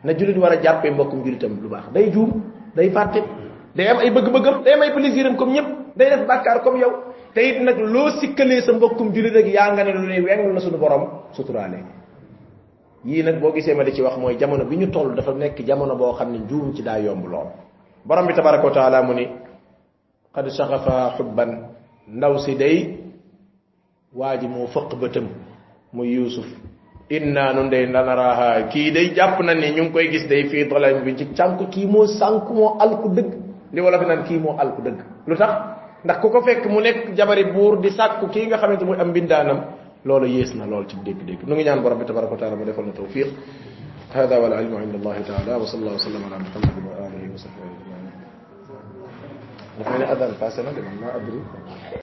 na julit war a jàppee mbokkum julitam lu baax day juum day fàtte day am ay bëgg-bëggam day am ay plaisiram comme ñëpp day def bàkkaar comme yow te it nag loo sikkalee sa mbokkum julit rek yaa nga ne lu ne weng na suñu borom suturaale yii nag boo gisee ma di ci wax mooy jamono bi ñu toll dafa nekk jamono boo xam ne njuum ci daa yomb lool. Borom bi tabaraka wa taala mu ni qad shaghafa hubban ndaw si day waa ji moo fëq bëtam mu yusuf inna nun day ndanaraha kii day jàpp na ni ñu ngi koy gis day fii dolam bi ci cànk kii moo sànk moo alku dëgg. Li wala fi naan kii moo alku dëgg. Lu tax? Ndax ku ko fekk mu nekk jabari buur di sàkku kii nga xamante muy am mbindaanam loolu yées na lool ci dégg-dégg. Nu ngi ñaan borom bi tabaraka هذا والعلم عند الله تعالى وصلى الله وسلم على محمد وآله وصحبه أجمعين. نحن أذان فاسنا لمن ما أدري